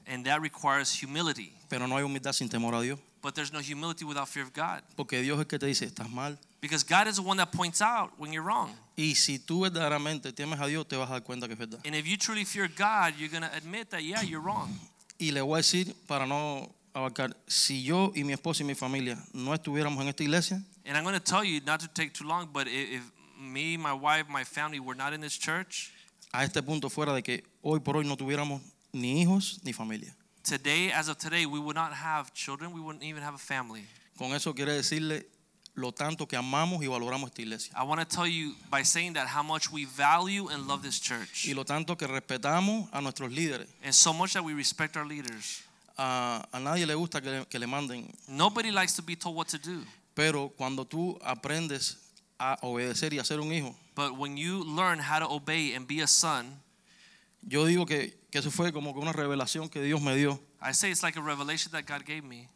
And that requires humility. Pero no hay humildad sin temor a Dios. But there's no humility without fear of God. Porque Dios es el que te dice, estás mal. Because God is the one that points out when you're wrong. Y si tú verdaderamente temes a Dios, te vas a dar cuenta que es verdad. And if you truly fear God, you're going to admit that, yeah, you're wrong. Y le voy a decir, para no abarcar, si yo y mi esposa y mi familia no estuviéramos en esta iglesia, And I'm going to tell you, not to take too long, but if, if me, my wife, my family were not in this church, a este punto fuera de que hoy por hoy no tuviéramos ni hijos ni familia. today, as of today, we would not have children. We wouldn't even have a family. Con eso quiere decirle lo tanto que amamos y valoramos esta iglesia. I want to tell you by saying that how much we value and love this church. Y lo tanto que respetamos a nuestros líderes. And so much that we respect our leaders. A, a nadie le gusta que le, que le manden, Nobody likes to be told what to do. pero cuando tú aprendes a obedecer y a ser un hijo, But when you learn how to obey and be a son, yo digo que, que eso fue como que una revelación que Dios me dio. I say it's like a revelation that God gave me.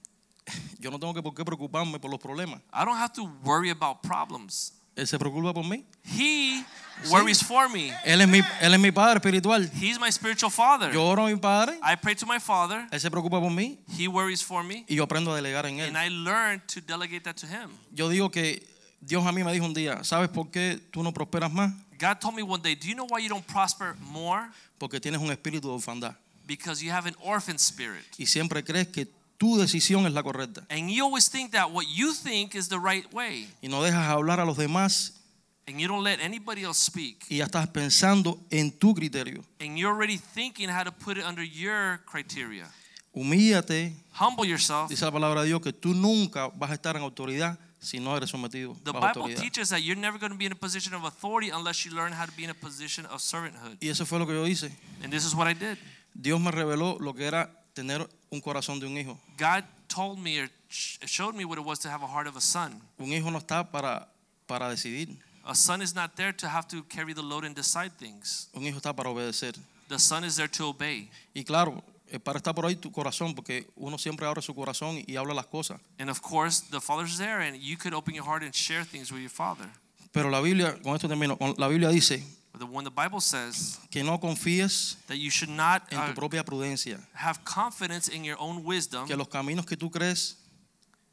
[laughs] Yo no tengo que por qué preocuparme por los problemas. I don't have to worry about problems. Él se preocupa por mí. He worries for me. Él es mi, él es mi padre espiritual. He's my spiritual father. Yo oro a mi padre, I pray to my father. él se preocupa por mí He worries for me. y yo aprendo a delegar en él. And I learn to delegate that to him. Yo digo que Dios a mí me dijo un día, ¿sabes por qué tú no prosperas más? God told me one day, Do you know why you don't prosper more? Porque tienes un espíritu de orfandad Because you have an orphan spirit. y siempre crees que tu decisión es la correcta And you always think that what you think is the right way. y no dejas hablar a los demás And you don't let anybody else speak. y ya estás pensando en tu criterio. And you're already thinking how to put it under your criteria. Humíllate, Humble yourself. dice la palabra de Dios, que tú nunca vas a estar en autoridad si no eres sometido The bajo Bible autoridad. teaches that you're never going to be in a position of authority unless you learn how to be in a position of servanthood. Y eso fue lo que yo hice. And this is what I did. Dios me reveló lo que era tener un corazón de un hijo. God told me or showed me what it was to have a heart of a son. Un hijo no está para, para decidir, A son is not there to have to carry the load and decide things. un hijo está para obedecer. The son is there to obey. Y claro, padre está por ahí tu corazón, porque uno siempre abre su corazón y, habla las cosas. And of course, the father's there and you could open your heart and share things with your father. Pero la Biblia, con esto termino, la Biblia dice, The when the Bible says que no confíes that you should not en uh, tu propia prudencia, have confidence in your own wisdom, que los caminos que tú crees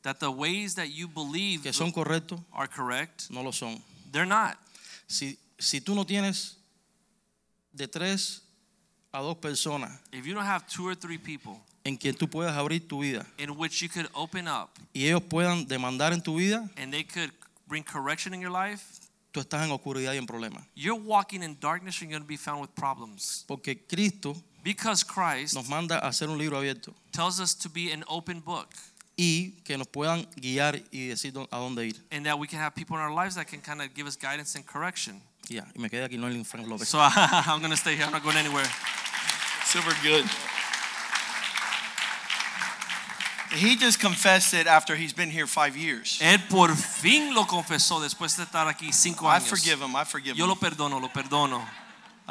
that the ways that you believe que son correctos are correct, no lo son. they're not. Si, si tú no tienes de tres a dos personas If you don't have two or three people en quien tú puedas abrir tu vida in which you could open up y ellos puedan demandar en tu vida, and they could bring correction in your life, tú estás en oscuridad y en problemas. you're walking in darkness and you're going to be found with problems. Porque Cristo Because Christ nos manda a hacer un libro abierto tells us to be an open book y que nos puedan guiar y decir dó- a dónde ir. and that we can have people in our lives that can kind of give us guidance and correction. Y y me quedé aquí, no en Frank López. So [laughs] I'm going to stay here. I'm not going anywhere. Super good. He just confessed it after he's been here five years. Él por fin lo confesó después de estar aquí cinco I años. forgive him. I forgive him. Yo lo perdono, lo perdono.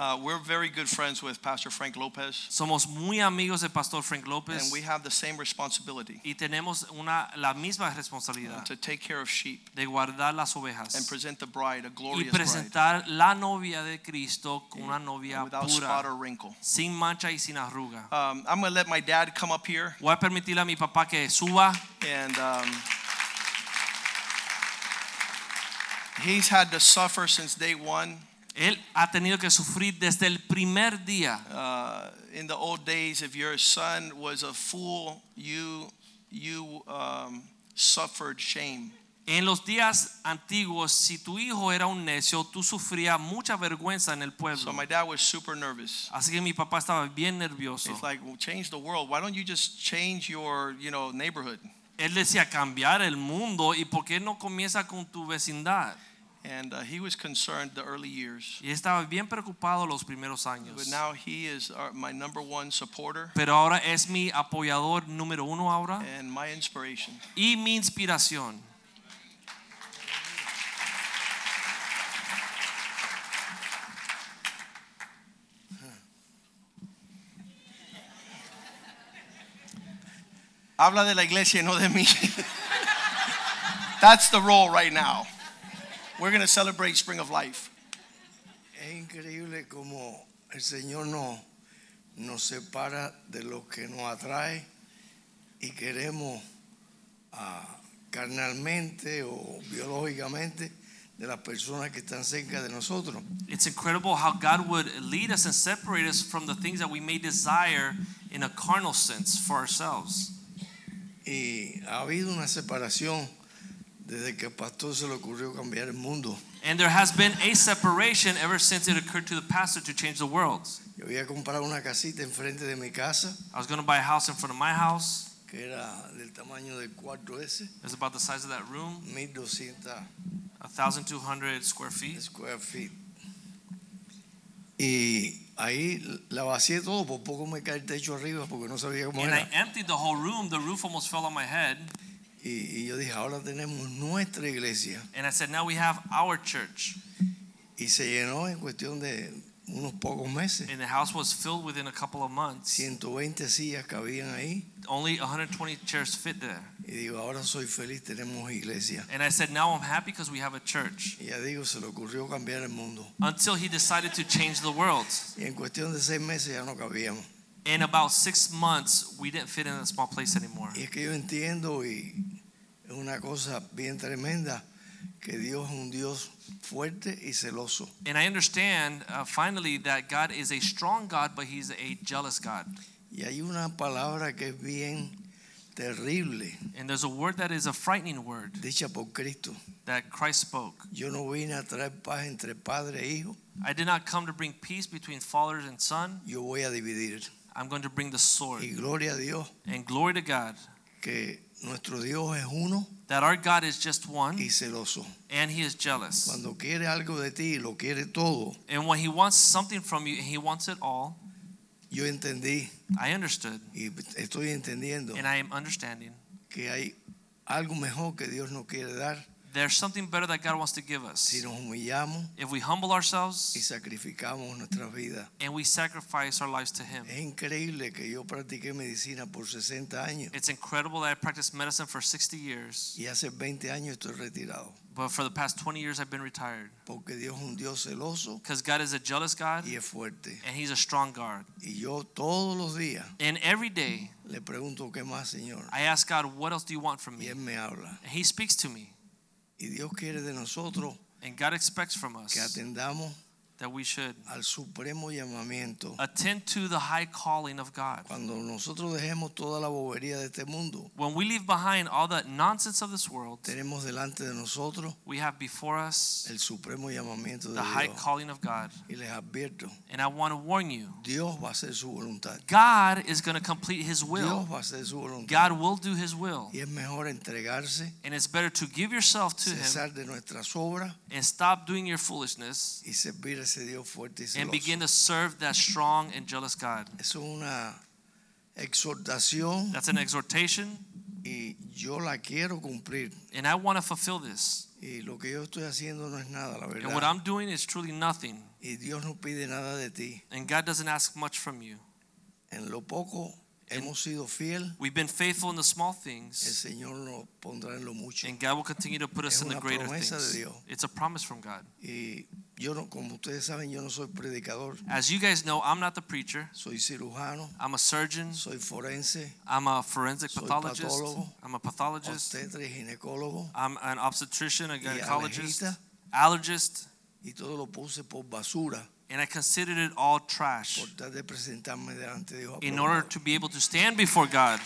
Uh, we're very good friends with Pastor Frank Lopez, Somos muy amigos del pastor Frank Lopez. and we have the same responsibility y tenemos una, la misma responsabilidad to take care of sheep de guardar las ovejas. and present the bride, a y glorious bride, presentar la novia de Cristo con una novia without spot or wrinkle. sin mancha y sin arruga. Um, I'm going to let my dad come up here, Voy a permitirle a mi papá que suba. and um, he's had to suffer since day one. Él ha tenido que sufrir desde el primer día. Uh, in the old days, if your son was a fool, you you um, suffered shame. En los días antiguos, si tu hijo era un necio, tú sufrías mucha vergüenza en el pueblo. So my dad was super nervous. Así que mi papá estaba bien nervioso. He's like, well, change the world. Why don't you just change your, you know, neighborhood? Él decía cambiar el mundo y por qué no comienza con tu vecindad. And uh, he was concerned the early years. Y estaba bien preocupado los primeros años. But now he is our, my number one supporter Pero ahora es mi apoyador número uno ahora and my inspiration. y mi inspiración. Habla de la iglesia, no de mí. [laughs] That's the role right now. We're going to celebrate Spring of Life. Es increíble como el Señor no, nos separa de lo que nos atrae y queremos ah, carnalmente o biológicamente de las personas que están cerca de nosotros. It's incredible how God would lead us and separate us from the things that we may desire in a carnal sense for ourselves. Y ha habido una separación desde que pastor se le ocurrió cambiar el mundo. And there has been a separation ever since it occurred to the pastor to change the world. Yo había comprado una casita enfrente de mi casa I was going to buy a house in front of my house. que era del tamaño del cuarto ese, It was about the size of that room, 1200 1,200 square feet. square feet. Y ahí la vacié todo, por poco me cae el techo arriba porque no sabía cómo And I era. emptied the whole room. The roof almost fell on my head. Y, y yo dije, ahora tenemos nuestra iglesia. And I said, now we have our church. Y se llenó en cuestión de unos pocos meses. And the house was filled within a couple of months. 120 sillas cabían ahí. Only 120 chairs fit there. Y digo, ahora soy feliz, tenemos iglesia. And I said, now I'm happy because we have a church. Y ya digo, se le ocurrió cambiar el mundo. Until he decided to change the world. Y en cuestión de seis meses ya no cabíamos. In about six months, we didn't fit in a small place anymore. Y es que yo entiendo y es una cosa bien tremenda que Dios es un Dios fuerte y celoso. And I understand uh, finally that God is a strong God, but He's a jealous God. Y hay una palabra que es bien terrible, And there's a word that is a frightening word dicha por Cristo. that Christ spoke. Yo no vine a traer paz entre padre e hijo, I did not come to bring peace between father and son. yo voy a dividir. I'm going to bring the sword. Y gloria a Dios And glory to God que nuestro Dios es uno that our God is just one y celoso. and He is jealous. Cuando quiere algo de ti lo quiere todo, And when He wants something from you He wants it all, yo entendí I understood y estoy entendiendo and I am understanding. que hay algo mejor que Dios nos quiere dar There's something better that God wants to give us. si nos humillamos If we humble y ourselves sacrificamos nuestras vidas. and we sacrifice our lives to Him. Es increíble que yo practiqué medicina por 60 años It's incredible that I practiced medicine for 60 years y hace 20 años estoy retirado. But for the past 20 years, I've been retired. porque Dios es un Dios celoso Because God is a jealous God y es fuerte. and He's a strong God. Y yo todos los días And every day, le pregunto qué más, Señor. I ask God, what else do you want from Y me? Él me habla. And He speaks to me. Y Dios quiere de nosotros And God expects from us que atendamos that we should al supremo llamamiento. attend to the high calling of God. Cuando nosotros dejemos toda la bobería de este mundo, When we leave behind all the nonsense of this world, tenemos delante de nosotros we have before us el supremo llamamiento de the high Dios. calling of God. Y les advierto, And I want to warn you Dios va a hacer su voluntad. God is going to complete His will. Dios va a hacer su voluntad. God will do His will. Y es mejor entregarse, And it's better to give yourself to Him de nuestras obras and stop doing your foolishness y servir ese Dios fuerte y and begin to serve that strong and jealous God. Es una exhortación That's an exhortation, y yo la quiero cumplir. and I want to fulfill this. Y lo que yo estoy haciendo no es nada, la And what verdad. I'm doing is truly nothing. Y Dios no pide nada de ti. And God doesn't ask much from you. En lo poco hemos sido fiel, We've been faithful in the small el things, Señor nos pondrá en lo mucho. and God will continue to put us Es in the una greater promesa de things. Dios. It's a promise from God. Y yo no, como ustedes saben, yo no soy predicador, As you guys know, I'm not the preacher. soy cirujano, I'm a surgeon. soy forense, I'm a forensic Soy pathologist. patólogo, I'm a pathologist. obstetra y ginecólogo I'm an obstetrician, a y gynecologist, alergista, allergist, y todo lo puse por basura and I considered it all trash de presentarme delante de Dios. in order to be able to stand before God.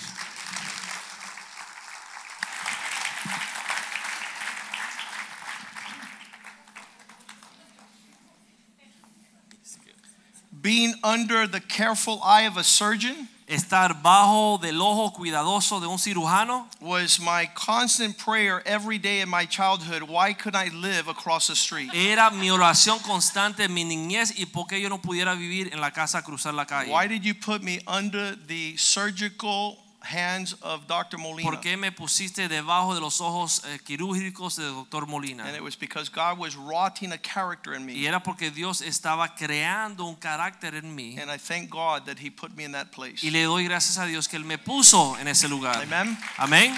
Being under the careful eye of a surgeon Estar bajo del ojo cuidadoso de un cirujano was my constant prayer every day in my childhood. Why could I live across the street? era mi oración constante en mi niñez y por qué yo no pudiera vivir en la casa cruzar la calle. Why did you put me under the surgical hands of Dr. Molina? ¿Por qué me pusiste debajo de los ojos eh, quirúrgicos de Dr. Molina? And it was because God was rotting a character in me. Y me. era porque Dios estaba creando un carácter en mí. And I thank God that He put me in that place. Y le doy gracias a Dios que Él me puso en ese lugar. Amen. Amén.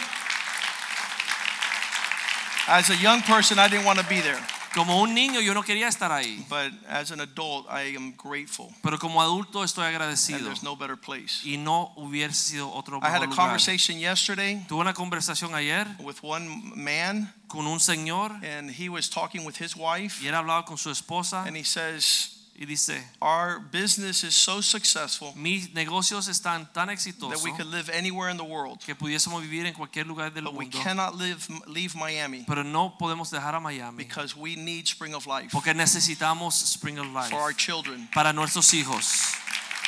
As a young person, I didn't want to be there. Como un niño yo no quería estar ahí. But as an adult, I am grateful. Pero como adulto estoy And there's no better place. Y no hubiese sido otro I had a lugar. conversation yesterday Tuve una conversación ayer with one man, con un señor and he was talking with his wife, y él hablaba con su esposa and he says, y dice, Our business is so successful mis negocios están tan that we could live anywhere in the world, que pudiésemos vivir en cualquier lugar del but we mundo, cannot live, leave Miami pero no podemos dejar a Miami because we need Spring of Life porque necesitamos Spring of Life for our children. para nuestros hijos.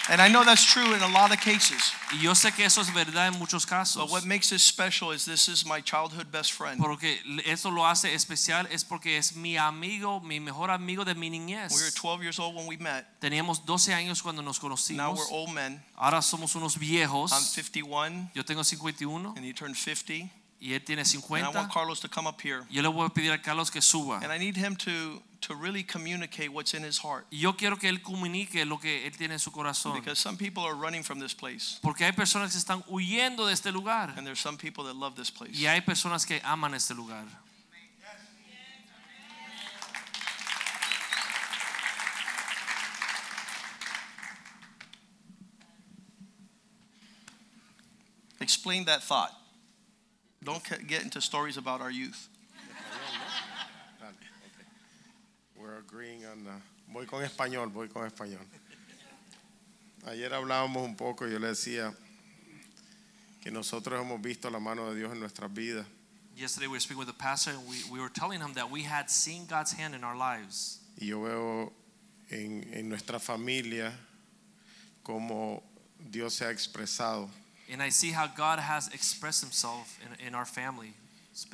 And I know that's true in a lot of cases, Y yo sé que eso es verdad en muchos casos. but what makes this special is this is my childhood best friend. Porque eso lo hace especial es porque es mi amigo, mi mejor amigo de mi niñez. We were 12 years old when we met. Teníamos 12 años cuando nos conocimos. Now we're old men. Ahora somos unos viejos. I'm 51, Yo tengo 51 and he turned 50. y él tiene And I want Carlos to come up here. Yo le voy a pedir a Carlos que suba. And I need him to, to really communicate what's in his heart. Yo quiero que él comunique lo que él tiene en su corazón. Because some people are running from this place, Porque hay personas que están huyendo de este lugar. and there's some people that love this place. Y hay personas que aman este lugar. Explain that thought. Don't get into stories about our youth. We're agreeing on the- voy con español, voy con español. Ayer hablábamos un poco yo le decía que nosotros hemos visto la mano de Dios en nuestras vidas Yesterday we were speaking with the pastor and we, we were telling him that we had seen God's hand in our lives. y yo veo en, en nuestra familia cómo Dios se ha expresado. And I see how God has expressed himself in, in our family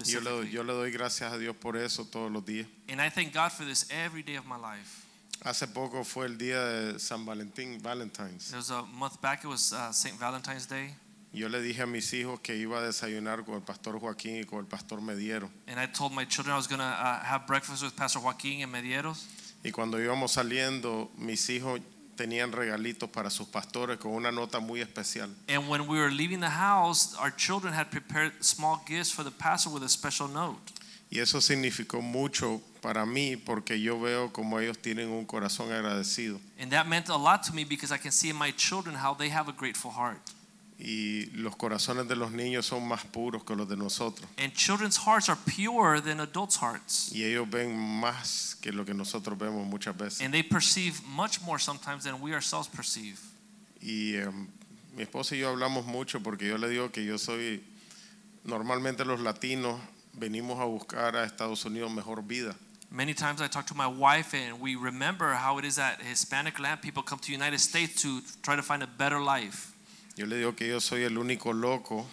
Yo le, yo le doy gracias a Dios por eso todos los días. And I thank God for this every day of my life. Hace poco fue el día de San Valentín, Valentine's. There was a month back, it was uh, St. Valentine's Day. Yo le dije a mis hijos que iba a desayunar con el pastor Joaquín y con el pastor Mediero. And I told my children I was going to uh, have breakfast with Pastor Joaquin and Medieros. Y cuando íbamos saliendo, mis hijos tenían regalitos para sus pastores con una nota muy especial. And when we were leaving the house, our children had prepared small gifts for the pastor with a special note. Y eso significó mucho para mí porque yo veo como ellos tienen un corazón agradecido. And that meant a lot to me because I can see in my children how they have a grateful heart. Y los corazones de los niños son más puros que los de nosotros. And children's hearts are purer than adults' hearts. Y ellos ven más que lo que nosotros vemos muchas veces. And they perceive much more sometimes than we ourselves perceive. Y em, mi esposa y yo hablamos mucho porque yo le digo que yo soy, normalmente los latinos venimos a buscar a Estados Unidos mejor vida. Many times I talk to my wife and we remember how it is that Hispanic land people come to United States to try to find a better life. Yo le digo que yo soy el único loco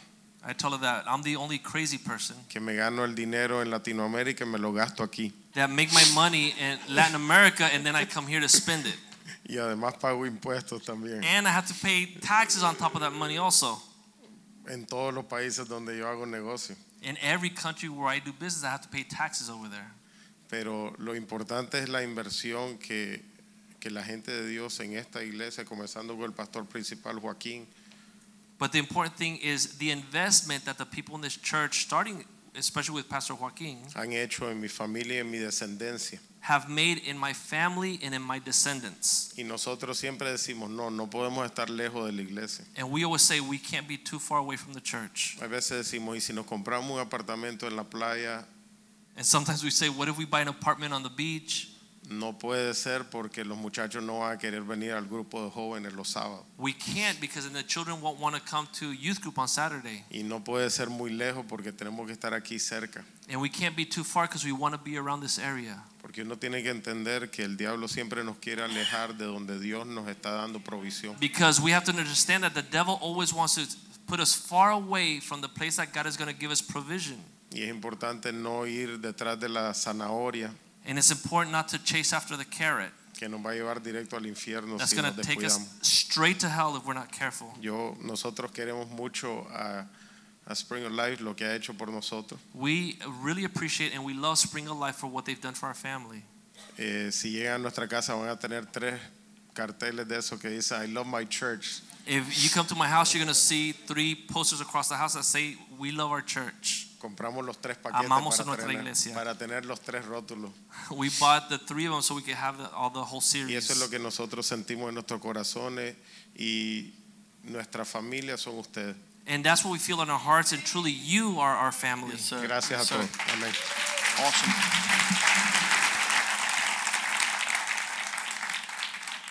I tell her that I'm the only crazy person que me gano el dinero en Latinoamérica y me lo gasto aquí. that make my money in Latin America and then I come here to spend it. [laughs] Y además pago impuestos también And I have to pay taxes on top of that money also. en todos los países donde yo hago negocio. In every country where I do business, I have to pay taxes over there. Pero lo importante es la inversión que, que la gente de Dios en esta iglesia, comenzando con el pastor principal Joaquín, But the important thing is the investment that the people in this church, starting especially with Pastor Joaquin, han hecho en mi familia y en mi descendencia. have made in my family and in my descendants. Y nosotros siempre decimos, no, no podemos estar lejos de la iglesia. And we always say we can't be too far away from the church. A veces decimos, y si nos compramos un apartamento en la playa, And sometimes we say, what if we buy an apartment on the beach? No puede ser porque los muchachos no van a querer venir al grupo de jóvenes los sábados. We can't because then the children won't want to come to youth group on Saturday. Y no puede ser muy lejos porque tenemos que estar aquí cerca. And we can't be too far because we want to be around this area. Porque uno tiene que entender que el diablo siempre nos quiere alejar de donde Dios nos está dando provisión. Because we have to understand that the devil always wants to put us far away from the place that God is going to give us provision. Y es importante no ir detrás de la zanahoria And it's important not to chase after the carrot. que nos va a llevar directo al infierno That's si going nos to take us descuidamos. straight to hell if we're not careful. Yo, nosotros queremos mucho a, a Spring of Life, lo que ha hecho por nosotros. We really appreciate and we love Spring of Life for what they've done for our family. Eh, si llegan a nuestra casa van a tener tres carteles de eso que dice I love my church. If you come to my house, you're going to see three posters across the house that say, We love our church. Compramos los tres paquetes Amamos a para nuestra tener, iglesia. para tener los tres rótulos. We bought the three of them so we could have the, all the whole Y eso es lo series. que nosotros sentimos en nuestros corazones y nuestra familia son ustedes. And that's what we feel in our hearts, and truly, you are our family. Yes, sir. Gracias a todos. Amén. Awesome.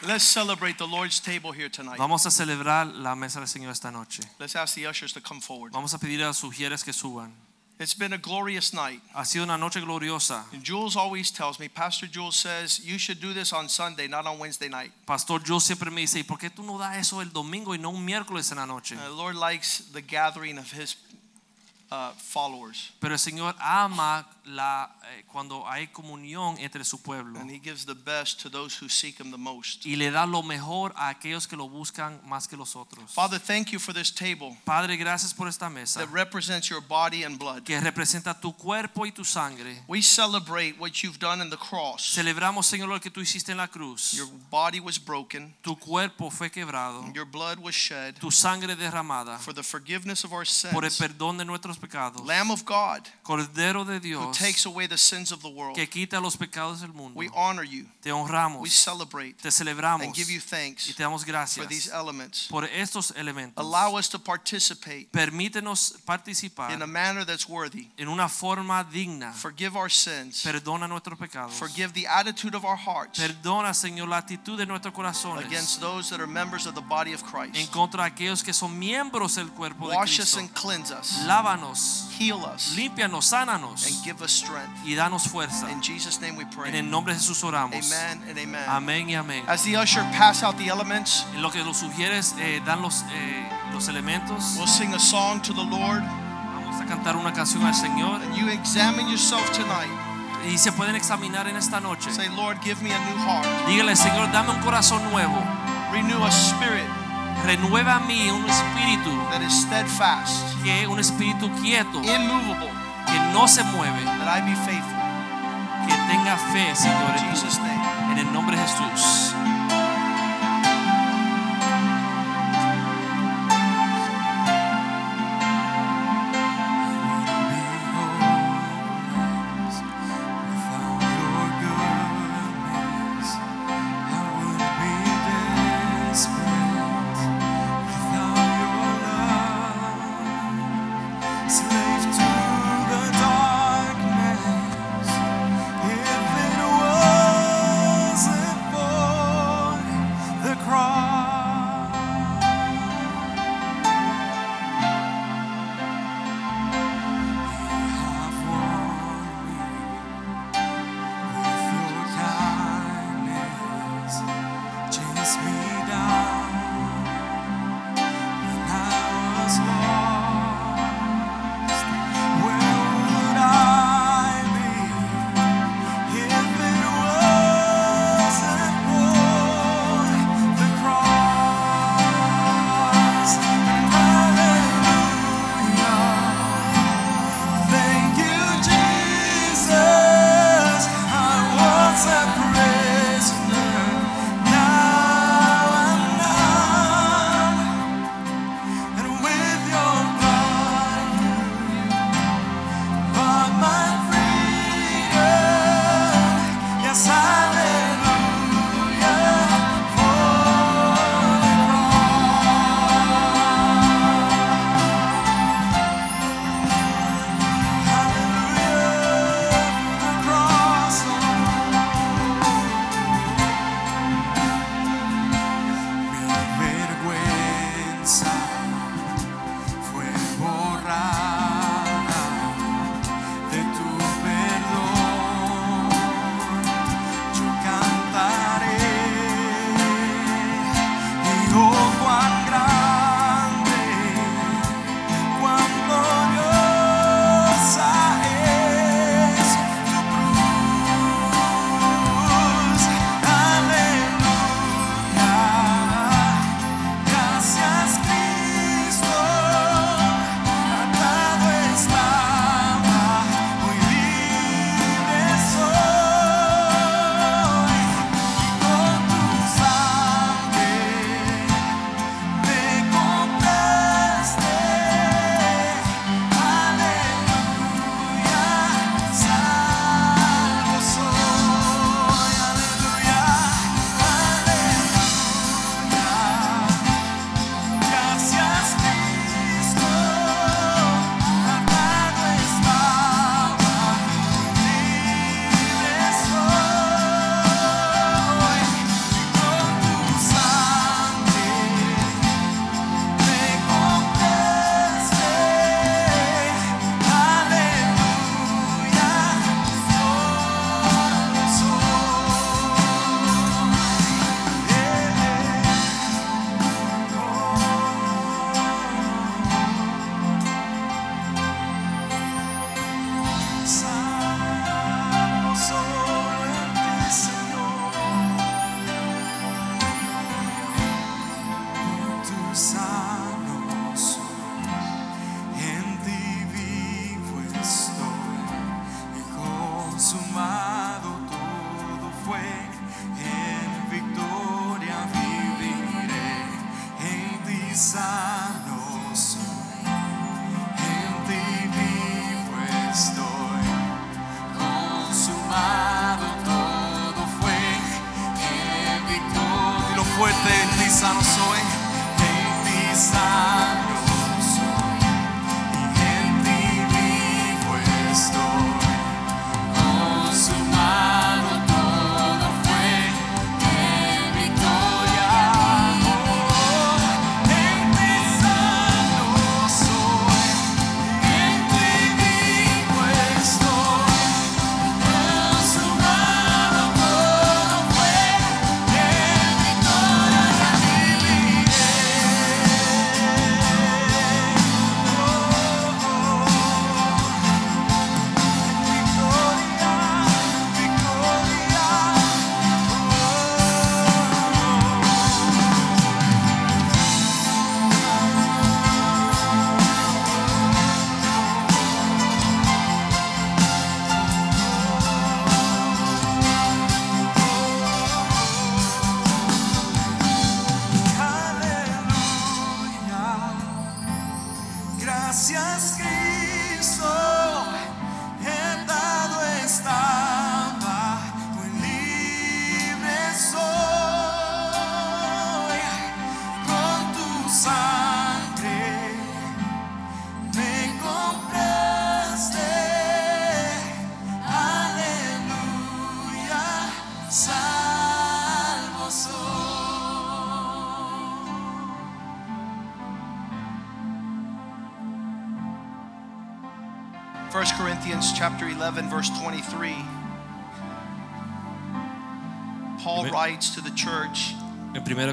Let's celebrate the Lord's table here tonight. Vamos a celebrar la mesa del Señor esta noche. Let's ask the ushers to come forward. Vamos a pedir a los sugieres que suban. It's been a glorious night. Ha sido una noche gloriosa. And Jules always tells me, Pastor Jules says, you should do this on Sunday, not on Wednesday night. Pastor Jules siempre me dice, ¿y por qué tú no das eso el domingo y no un miércoles en la noche? The Lord likes the gathering of his uh, followers. Pero el Señor ama la, eh, cuando hay comunión entre su pueblo And he gives the best to those who seek him the most. y le da lo mejor a aquellos que lo buscan más que los otros. Father, thank you for this table Padre, gracias por esta mesa that represents your body and blood. que representa tu cuerpo y tu sangre. We celebrate what you've done in the cross. Celebramos, Señor, lo que tú hiciste en la cruz. Your body was broken, Tu cuerpo fue quebrado, your blood was shed tu sangre derramada for the forgiveness of our por el sins. perdón de nuestros pecados. Lamb of God Cordero de Dios. who takes away the sins of the world. que quita los pecados del mundo. We honor you. Te honramos, We celebrate te celebramos and give you y thanks te damos for these elements. por estos elementos. Allow us to participate Permítenos participar in a manner that's worthy. en una forma digna. Forgive our sins. Perdona nuestros pecados. Forgive the attitude of our hearts Perdona, Señor, la actitud de nuestros corazones against those that are members of the body of Christ. en contra aquellos que son miembros del cuerpo de Wash us and cleanse us. Lávanos, Heal us límpianos, sánanos and give us strength. y danos fuerza. In Jesus' name we pray. En el nombre de Jesús oramos. Amen and amen. Amén y amén. As the usher pass out the elements, En lo que los sugieres eh, dan los, eh, los elementos. we'll sing a song to the Lord. Vamos a cantar una canción al Señor. And you examine yourself tonight. Y se pueden examinar en esta noche. Say, Lord, give me a new heart. Dígale, Señor, dame un corazón nuevo. Renew a spirit Renueva a mí un espíritu, that is steadfast, que un espíritu quieto, immovable, que no se mueve, that I be faithful. que tenga fe, Señor, en el nombre de Jesús.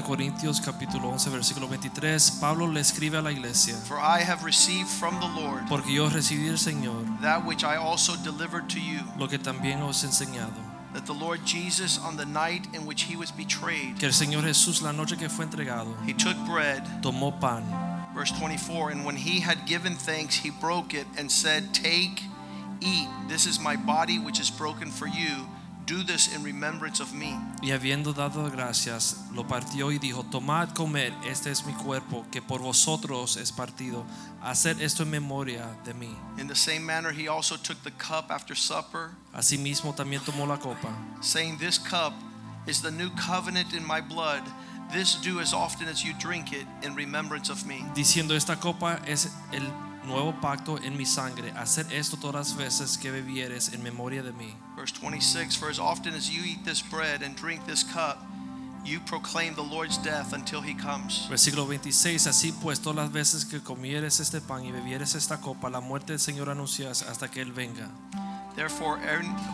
Corintios capítulo 11 versículo 23, Pablo le escribe a la iglesia, "For I have received from the Lord porque yo recibí del Señor that which I also delivered to you, lo que también os he enseñado, that the Lord Jesus on the night in which he was betrayed, que el Señor Jesús la noche que fue entregado, he took bread, tomó pan, verse 24, and when he had given thanks, he broke it and said, "Take, eat. This is my body which is broken for you. Do this in remembrance of me." y habiendo dado gracias, lo partió y dijo, tomad, comed, este es mi cuerpo, que por vosotros es partido, haced esto en memoria de mí. In the same manner, he also took the cup after supper, Asimismo también tomó la copa, saying, This cup is the new covenant in my blood. This do as often as you drink it in remembrance of me. diciendo, esta copa es el nuevo pacto en mi sangre, haced esto todas las veces que bebieres en memoria de mí. Verse 26 For as often as you eat this bread and drink this cup, you proclaim the Lord's death until he comes. Versículo 26, así pues todas las veces que comieres este pan y bebieres esta copa, la muerte del Señor anuncias hasta que Él venga. Therefore,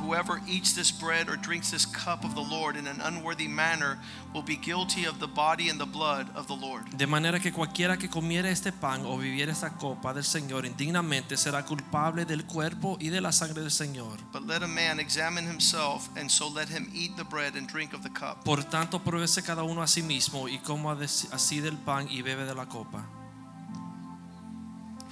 whoever eats this bread or drinks this cup of the Lord in an unworthy manner will be guilty of the body and the blood of the Lord. De manera que cualquiera que comiere este pan o viviere esta copa del Señor indignamente será culpable del cuerpo y de la sangre del Señor. But let a man examine himself, and so let him eat the bread and drink of the cup. Por tanto, pruébese cada uno a sí mismo y coma así del pan y bebe de la copa.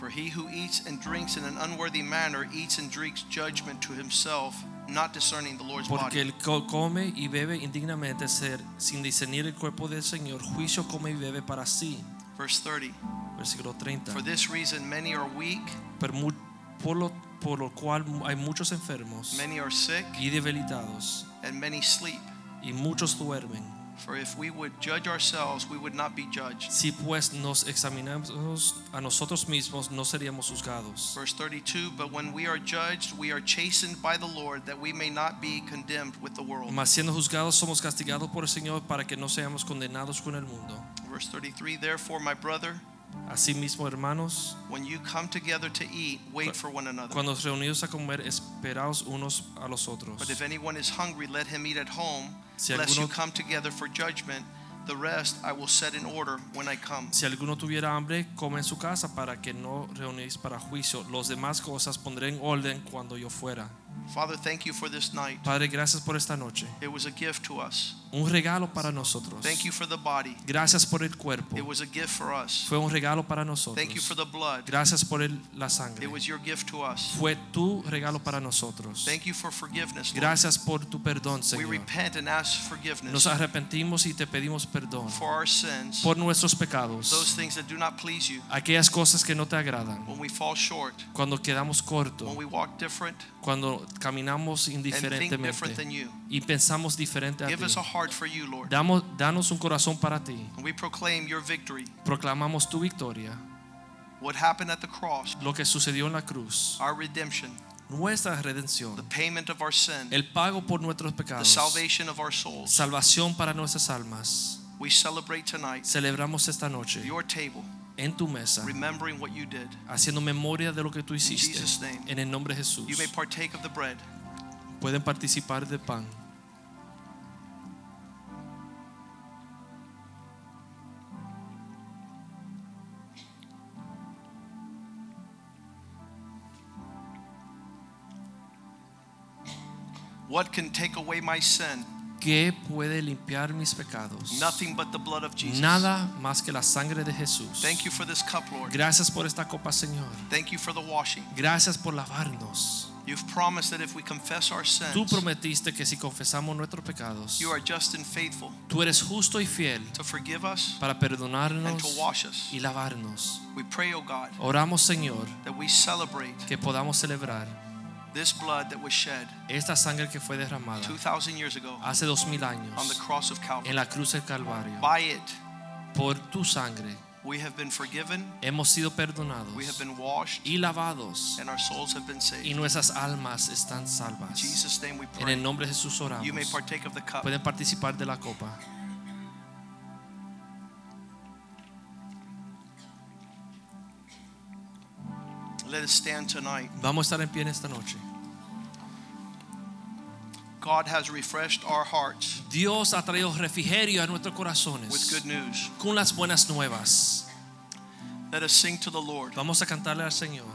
For he who eats and drinks in an unworthy manner eats and drinks judgment to himself, not discerning the Lord's Porque body. el que come y bebe indignamente ser sin discernir el cuerpo del Señor, juicio come y bebe para sí. Verse 30. Versículo 30. For this reason, many are weak, por, lo, por lo cual hay muchos enfermos many are sick, y debilitados and many sleep. y muchos duermen. For if we would judge ourselves, we would not be judged. Si pues nos examinamos a nosotros mismos, no seríamos juzgados. Verse 32 But when we are judged, we are chastened by the Lord, that we may not be condemned with the world. Mas siendo juzgados, somos castigados por el Señor para que no seamos condenados con el mundo. Verse 33 Therefore, my brother, Asimismo, hermanos, when you come together to eat, wait for one another. cuando reunidos a comer, esperaos unos a los otros. But if anyone is hungry, let him eat at home, Si lest you alguno- come together for judgment. The rest I will set in order when I come. Si alguno tuviera hambre, come en su casa para que no reunéis para juicio. Los demás cosas pondré en orden cuando yo fuera. Father, thank you for this night. Padre, gracias por esta noche. It was a gift to us. Un regalo para nosotros. Thank you for the body. Gracias por el cuerpo. It was a gift for us. Fue un regalo para nosotros. Thank you for the blood. Gracias por el- la sangre. It was your gift to us. Fue tu regalo para nosotros. Thank you for forgiveness. Lord. Gracias por tu perdón, Señor. We repent and ask forgiveness Nos arrepentimos y te pedimos perdón for our sins, por nuestros pecados. those things that do not please you, aquellas cosas que no te agradan, when we fall short, cuando quedamos when we walk different, cuando caminamos indiferentemente y pensamos diferente a Give ti. you. Damos, danos un corazón para ti. And we proclaim your victory. Proclamamos tu victoria, What happened at the cross, lo que sucedió en la cruz, our redemption, nuestra redención, the payment of our sin, el pago por nuestros the pecados, salvation of our souls. salvación para nuestras almas. We celebrate tonight Celebramos esta noche your table, en tu mesa, remembering what you did. haciendo memoria de lo que tú hiciste. Jesus' name. En el nombre de Jesús. You may partake of the bread. Pueden participar del pan. What can take away my sin? ¿Qué puede limpiar mis pecados? Nothing but the blood of Jesus. Nada más que la sangre de Jesús. Thank you for this cup, Lord. Gracias por esta copa, Señor. Thank you for the washing. Gracias por lavarnos. You've promised that if we confess our Tú sins, prometiste que si confesamos nuestros pecados, you are just and faithful tú eres justo y fiel to forgive us para and perdonarnos to wash us. y lavarnos. We pray, oh God, Oramos, Señor, that we celebrate que podamos celebrar this blood that was shed esta sangre que fue derramada 2,000 years ago hace dos mil on the años cross of en Calvary. la cruz del Calvario. By it, Por tu sangre we have been forgiven, hemos sido perdonados we have been washed, y lavados and our souls have been y saved. nuestras almas están In salvas. Jesus' name we En el nombre de Jesús oramos. You may partake of the cup. Pueden participar de la copa. Let us stand tonight. Vamos a estar en pie en esta noche. God has refreshed our hearts Dios ha traído refrigerio a nuestros corazones. with good news. con las buenas nuevas. Let us sing to the Lord. Vamos a cantarle al Señor.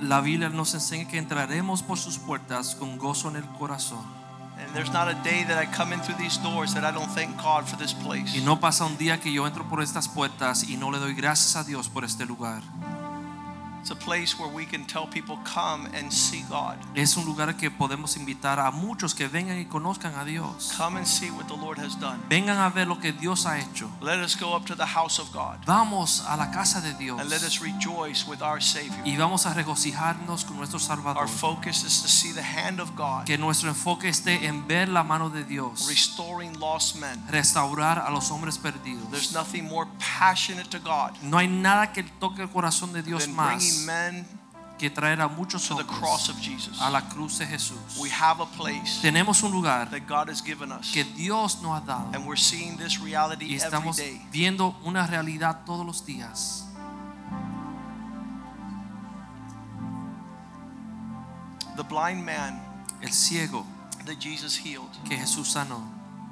La Biblia nos enseña que entraremos por sus puertas con gozo en el corazón. And there's not a day that I come in through these doors that I don't thank God for this place. Y no pasa un día que yo entro por estas puertas y no le doy gracias a Dios por este lugar. It's a place where we can tell people, come and see God. Es un lugar que podemos invitar a muchos que vengan y conozcan a Dios. Come and see what the Lord has done. Vengan a ver lo que Dios ha hecho. Let us go up to the house of God Vamos a la casa de Dios and let us rejoice with our Savior. y vamos a regocijarnos con nuestro Salvador. Our focus is to see the hand of God Que nuestro enfoque esté en ver la mano de Dios, restoring lost men. restaurar a los hombres perdidos. There's nothing more passionate to God No hay nada que toque el corazón de Dios más que traer a muchos hombres cross of Jesus. a la cruz de Jesús. We have a place Tenemos un lugar that God has given us, que Dios nos ha dado and we're seeing this reality every estamos day. viendo una realidad todos los días. The blind man El ciego that Jesus healed que Jesús sanó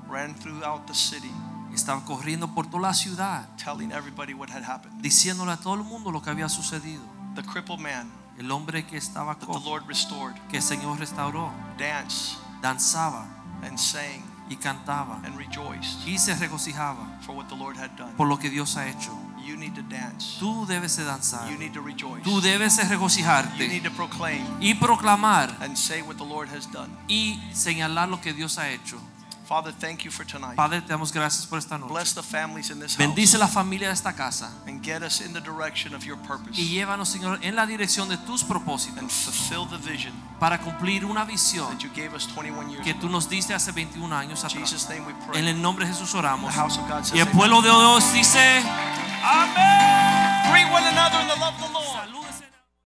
ran throughout the city, estaba corriendo por toda la ciudad telling everybody what had happened. diciéndole a todo el mundo lo que había sucedido. The crippled man El hombre que estaba the cojo, Lord restored que el Señor restauró, danced danzaba and sang y cantaba and rejoiced y se regocijaba for what the Lord had done. por lo que Dios ha hecho. You need to dance. Tú debes de danzar, You need to rejoice. tú debes de You regocijarte need to proclaim y proclamar and say what the Lord has done. y señalar lo que Dios ha hecho. Father, thank you for tonight. Padre, te damos gracias por esta Bless noche. the families in this Bendice house la familia de esta casa and get us in the direction of your purpose y llévanos, Señor, en la dirección de tus and propósitos fulfill the vision para cumplir una visión that you gave us 21 years que tú nos diste hace 21 años atrás. Jesus' name we En pray. el nombre de Jesús The oramos. house of God says Y el pueblo de Dios dice, Amén. Greet one another.